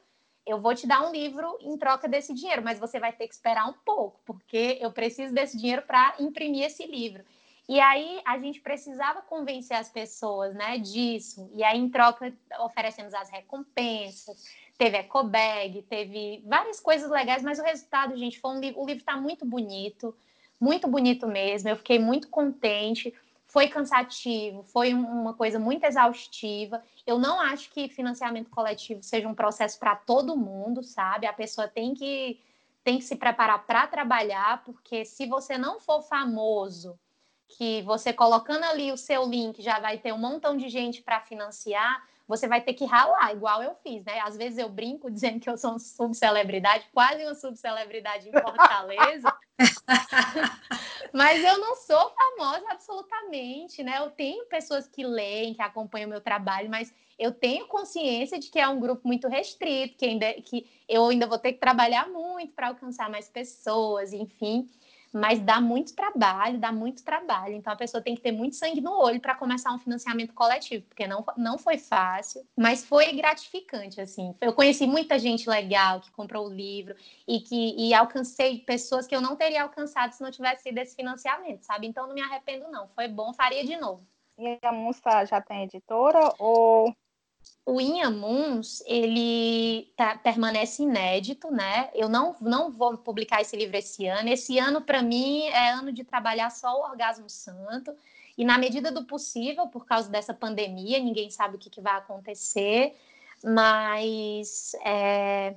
eu vou te dar um livro em troca desse dinheiro, mas você vai ter que esperar um pouco, porque eu preciso desse dinheiro para imprimir esse livro. E aí a gente precisava convencer as pessoas, né, disso. E aí em troca oferecemos as recompensas, teve ecobag, teve várias coisas legais, mas o resultado, gente, foi um livro, o livro está muito bonito, muito bonito mesmo. Eu fiquei muito contente. Foi cansativo, foi uma coisa muito exaustiva. Eu não acho que financiamento coletivo seja um processo para todo mundo, sabe? A pessoa tem que tem que se preparar para trabalhar, porque se você não for famoso, que você colocando ali o seu link já vai ter um montão de gente para financiar, você vai ter que ralar, igual eu fiz, né? Às vezes eu brinco dizendo que eu sou uma subcelebridade, quase uma subcelebridade em Fortaleza. Mas eu não sou famosa absolutamente, né? Eu tenho pessoas que leem, que acompanham o meu trabalho, mas eu tenho consciência de que é um grupo muito restrito, que, ainda, que eu ainda vou ter que trabalhar muito para alcançar mais pessoas, enfim mas dá muito trabalho, dá muito trabalho. Então a pessoa tem que ter muito sangue no olho para começar um financiamento coletivo, porque não, não foi fácil, mas foi gratificante assim. Eu conheci muita gente legal que comprou o livro e que e alcancei pessoas que eu não teria alcançado se não tivesse sido esse financiamento, sabe? Então não me arrependo não, foi bom, faria de novo. E a Musa já tem editora ou o Inhamuns, ele tá, permanece inédito, né? Eu não, não vou publicar esse livro esse ano. Esse ano, para mim, é ano de trabalhar só o orgasmo santo. E na medida do possível, por causa dessa pandemia, ninguém sabe o que, que vai acontecer, mas é,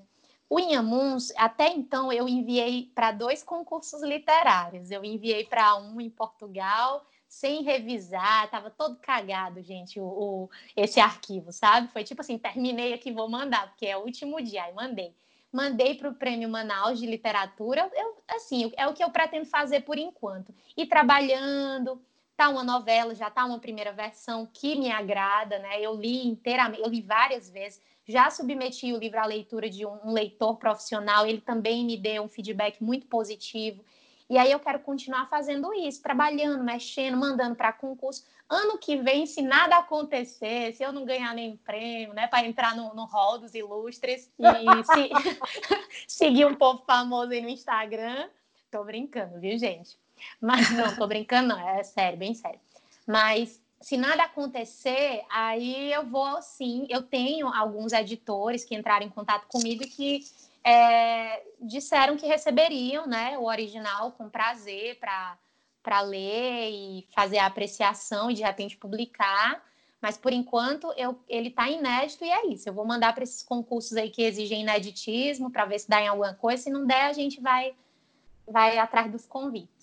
o Inhamuns, até então, eu enviei para dois concursos literários. Eu enviei para um em Portugal sem revisar, tava todo cagado, gente, o, o, esse arquivo, sabe? Foi tipo assim, terminei aqui, vou mandar, porque é o último dia, aí mandei. Mandei para o Prêmio Manaus de Literatura, eu, assim, é o que eu pretendo fazer por enquanto. E trabalhando, tá uma novela, já tá uma primeira versão que me agrada, né? Eu li inteiramente, eu li várias vezes, já submeti o livro à leitura de um, um leitor profissional, ele também me deu um feedback muito positivo. E aí eu quero continuar fazendo isso, trabalhando, mexendo, mandando para concurso. Ano que vem, se nada acontecer, se eu não ganhar nenhum prêmio, né, para entrar no, no hall dos ilustres e se, seguir um povo famoso aí no Instagram, tô brincando, viu, gente? Mas não, tô brincando, não, é sério, bem sério. Mas se nada acontecer, aí eu vou sim. Eu tenho alguns editores que entraram em contato comigo e que é, disseram que receberiam né, o original com prazer para ler e fazer a apreciação e de repente publicar. Mas por enquanto eu, ele está inédito e é isso. Eu vou mandar para esses concursos aí que exigem ineditismo para ver se dá em alguma coisa. Se não der, a gente vai, vai atrás dos convites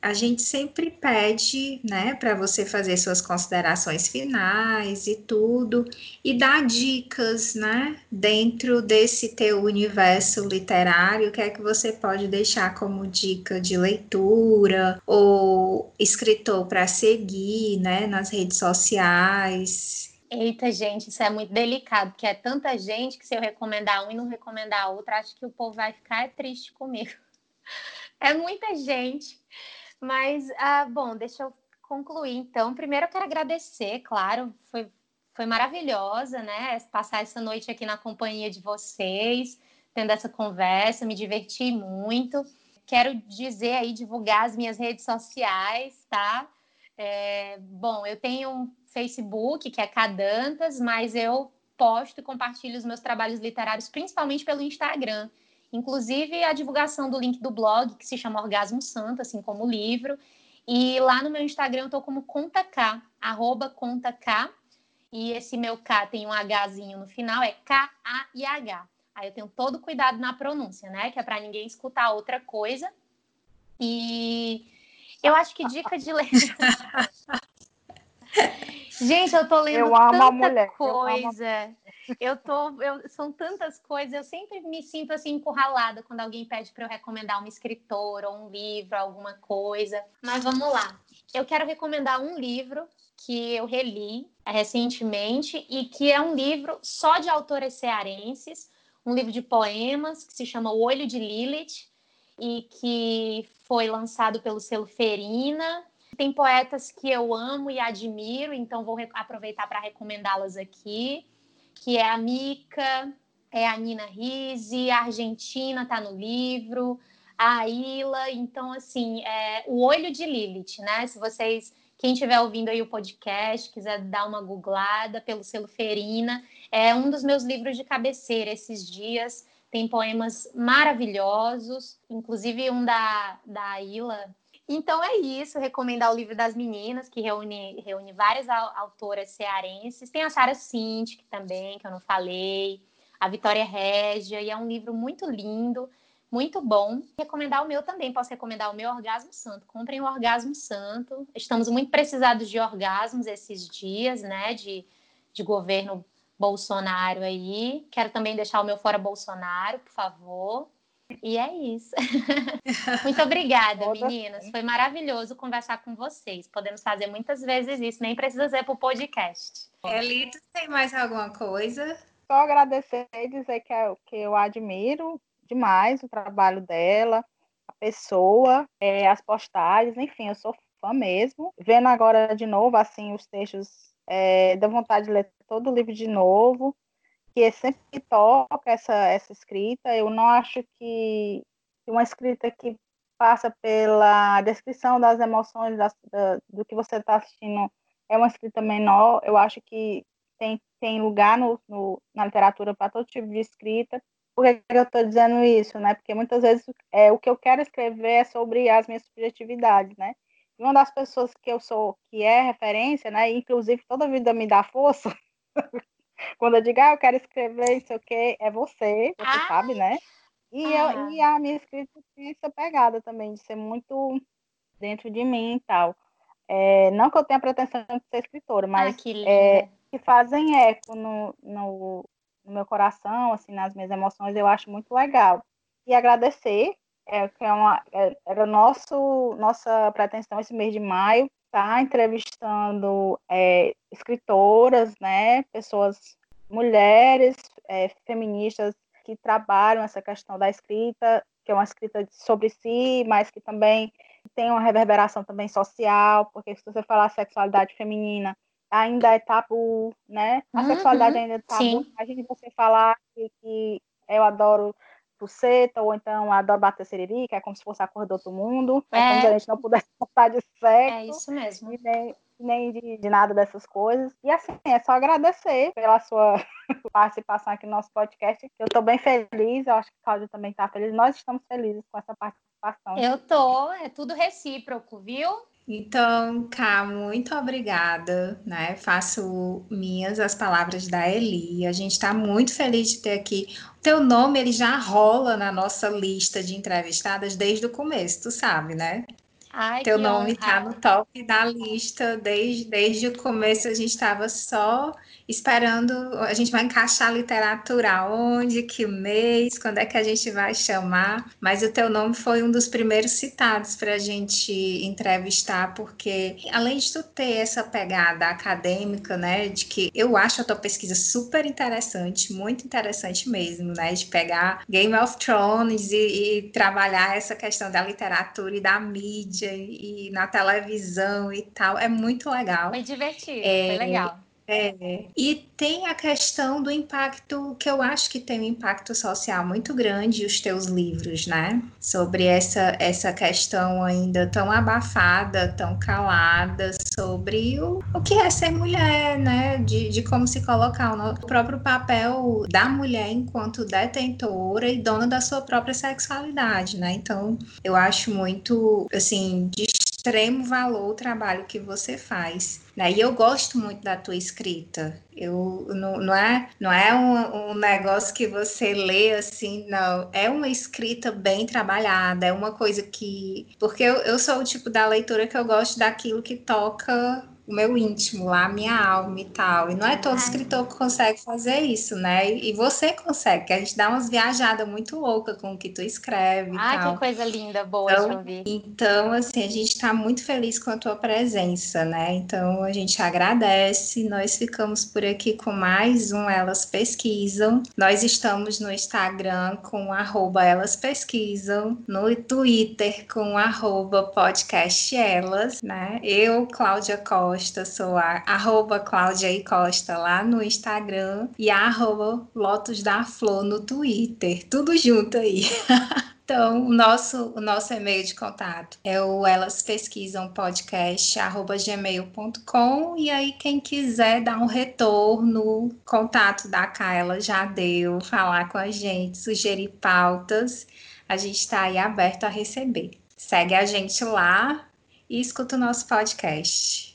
a gente sempre pede, né, para você fazer suas considerações finais e tudo, e dar dicas, né, dentro desse teu universo literário, o que é que você pode deixar como dica de leitura ou escritor para seguir, né, nas redes sociais. Eita, gente, isso é muito delicado, porque é tanta gente que se eu recomendar um e não recomendar outro, acho que o povo vai ficar triste comigo. É muita gente. Mas, ah, bom, deixa eu concluir. Então, primeiro eu quero agradecer, claro, foi, foi maravilhosa, né? Passar essa noite aqui na companhia de vocês, tendo essa conversa, me diverti muito. Quero dizer aí, divulgar as minhas redes sociais, tá? É, bom, eu tenho um Facebook, que é Cadantas, mas eu posto e compartilho os meus trabalhos literários principalmente pelo Instagram. Inclusive a divulgação do link do blog, que se chama Orgasmo Santo, assim como o livro. E lá no meu Instagram eu estou como ContaK, arroba ContaK. E esse meu K tem um Hzinho no final, é K-A e H. Aí eu tenho todo cuidado na pronúncia, né? Que é para ninguém escutar outra coisa. E eu acho que dica de leitura. Gente, eu tô lendo eu tanta coisa. Eu tô, eu, são tantas coisas, eu sempre me sinto assim encurralada quando alguém pede para eu recomendar uma escritora ou um livro, alguma coisa. Mas vamos lá. eu quero recomendar um livro que eu reli recentemente e que é um livro só de autoras cearenses, um livro de poemas que se chama O Olho de Lilith e que foi lançado pelo selo Ferina. Tem poetas que eu amo e admiro, então vou aproveitar para recomendá-las aqui, que é a Mica, é a Nina Risi, a Argentina está no livro, a Ila, então assim, é o Olho de Lilith, né? Se vocês quem estiver ouvindo aí o podcast, quiser dar uma googlada pelo selo Ferina, é um dos meus livros de cabeceira esses dias. Tem poemas maravilhosos, inclusive um da, da Ila. Então é isso, recomendar o livro das meninas, que reúne, reúne várias autoras cearenses. Tem a Sara Cintiq também, que eu não falei, a Vitória Régia, e é um livro muito lindo muito bom. Recomendar o meu também, posso recomendar o meu Orgasmo Santo. Comprem o Orgasmo Santo. Estamos muito precisados de orgasmos esses dias, né? De, de governo Bolsonaro aí. Quero também deixar o meu fora Bolsonaro, por favor. E é isso. Muito obrigada, meninas. Foi maravilhoso conversar com vocês. Podemos fazer muitas vezes isso, nem precisa ser para o podcast. Elito, tem mais alguma coisa? Só agradecer e dizer que, é, que eu admiro demais o trabalho dela, a pessoa, é, as postagens, enfim, eu sou fã mesmo. Vendo agora de novo, assim, os textos, é, dá vontade de ler todo o livro de novo, que sempre toca essa, essa escrita. Eu não acho que uma escrita que passa pela descrição das emoções da, do que você está assistindo é uma escrita menor. Eu acho que tem, tem lugar no, no na literatura para todo tipo de escrita. Por que eu estou dizendo isso, né? Porque muitas vezes é, o que eu quero escrever é sobre as minhas subjetividades, né? E uma das pessoas que eu sou, que é referência, né? inclusive toda vida me dá força, quando eu digo, ah, eu quero escrever isso o quê, é você, você ah, sabe, né? E, ah. eu, e a minha escrita tem essa pegada também, de ser muito dentro de mim e tal. É, não que eu tenha pretensão de ser escritora, mas ah, que, é, que fazem eco no, no, no meu coração, assim, nas minhas emoções, eu acho muito legal. E agradecer, é, que é uma, é, era nosso, nossa pretensão esse mês de maio, tá entrevistando é, escritoras, né, pessoas, mulheres, é, feministas que trabalham essa questão da escrita, que é uma escrita sobre si, mas que também tem uma reverberação também social, porque se você falar sexualidade feminina, ainda é tabu, né? A uhum, sexualidade ainda é tabu. Sim. Imagine você falar que, que eu adoro puceta, ou então adoro bater seririca, é como se fosse a cor do outro mundo, é, é como se a gente não pudesse gostar de sexo. É isso mesmo. E nem, nem de, de, nada dessas coisas. E assim, é só agradecer pela sua participação aqui no nosso podcast. Eu estou bem feliz, eu acho que o Cláudio também está feliz. Nós estamos felizes com essa participação. Eu tô, é tudo recíproco, viu? Então, Cá, muito obrigada, né? Faço minhas as palavras da Eli. A gente está muito feliz de ter aqui. O teu nome ele já rola na nossa lista de entrevistadas desde o começo, tu sabe, né? Ai, Teu nome está no top da lista desde, desde o começo. A gente estava só esperando. A gente vai encaixar a literatura onde, que mês, quando é que a gente vai chamar. Mas o teu nome foi um dos primeiros citados para a gente entrevistar, porque além de tu ter essa pegada acadêmica, né, de que eu acho a tua pesquisa super interessante, muito interessante mesmo, né, de pegar Game of Thrones e, e trabalhar essa questão da literatura e da mídia mídia e na televisão e tal. É muito legal. Foi divertido, é, foi legal. É, e tem a questão do impacto, que eu acho que tem um impacto social muito grande, os teus livros, né? Sobre essa, essa questão ainda tão abafada, tão calada, sobre o, o que é ser mulher, né? De, de como se colocar no próprio papel da mulher enquanto detentora e dona da sua própria sexualidade, né? Então, eu acho muito, assim, de extremo valor o trabalho que você faz. Né? E eu gosto muito da tua escrita. Eu, não, não é, não é um, um, negócio que você lê assim, não. É uma escrita bem trabalhada, é uma coisa que. Porque eu, eu sou o tipo da leitura que eu gosto daquilo que toca o meu íntimo lá, a minha alma e tal. E não é todo Ai. escritor que consegue fazer isso, né? E você consegue, que a gente dá umas viajadas muito loucas com o que tu escreve. Ah, que coisa linda, boa então, de ouvir. Então, assim, a gente está muito feliz com a tua presença, né? Então, a gente agradece. Nós ficamos por aqui com mais um Elas Pesquisam. Nós estamos no Instagram com arroba Elas Pesquisam, no Twitter com arroba podcast Elas, né? Eu, Cláudia Costa, sou a arroba Cláudia e Costa lá no Instagram e arroba Lotus da Flor no Twitter. Tudo junto aí. Então, o nosso, o nosso e-mail de contato é o elas pesquisam podcast gmail.com e aí quem quiser dar um retorno, contato da Kaela já deu, falar com a gente, sugerir pautas, a gente está aí aberto a receber. Segue a gente lá e escuta o nosso podcast.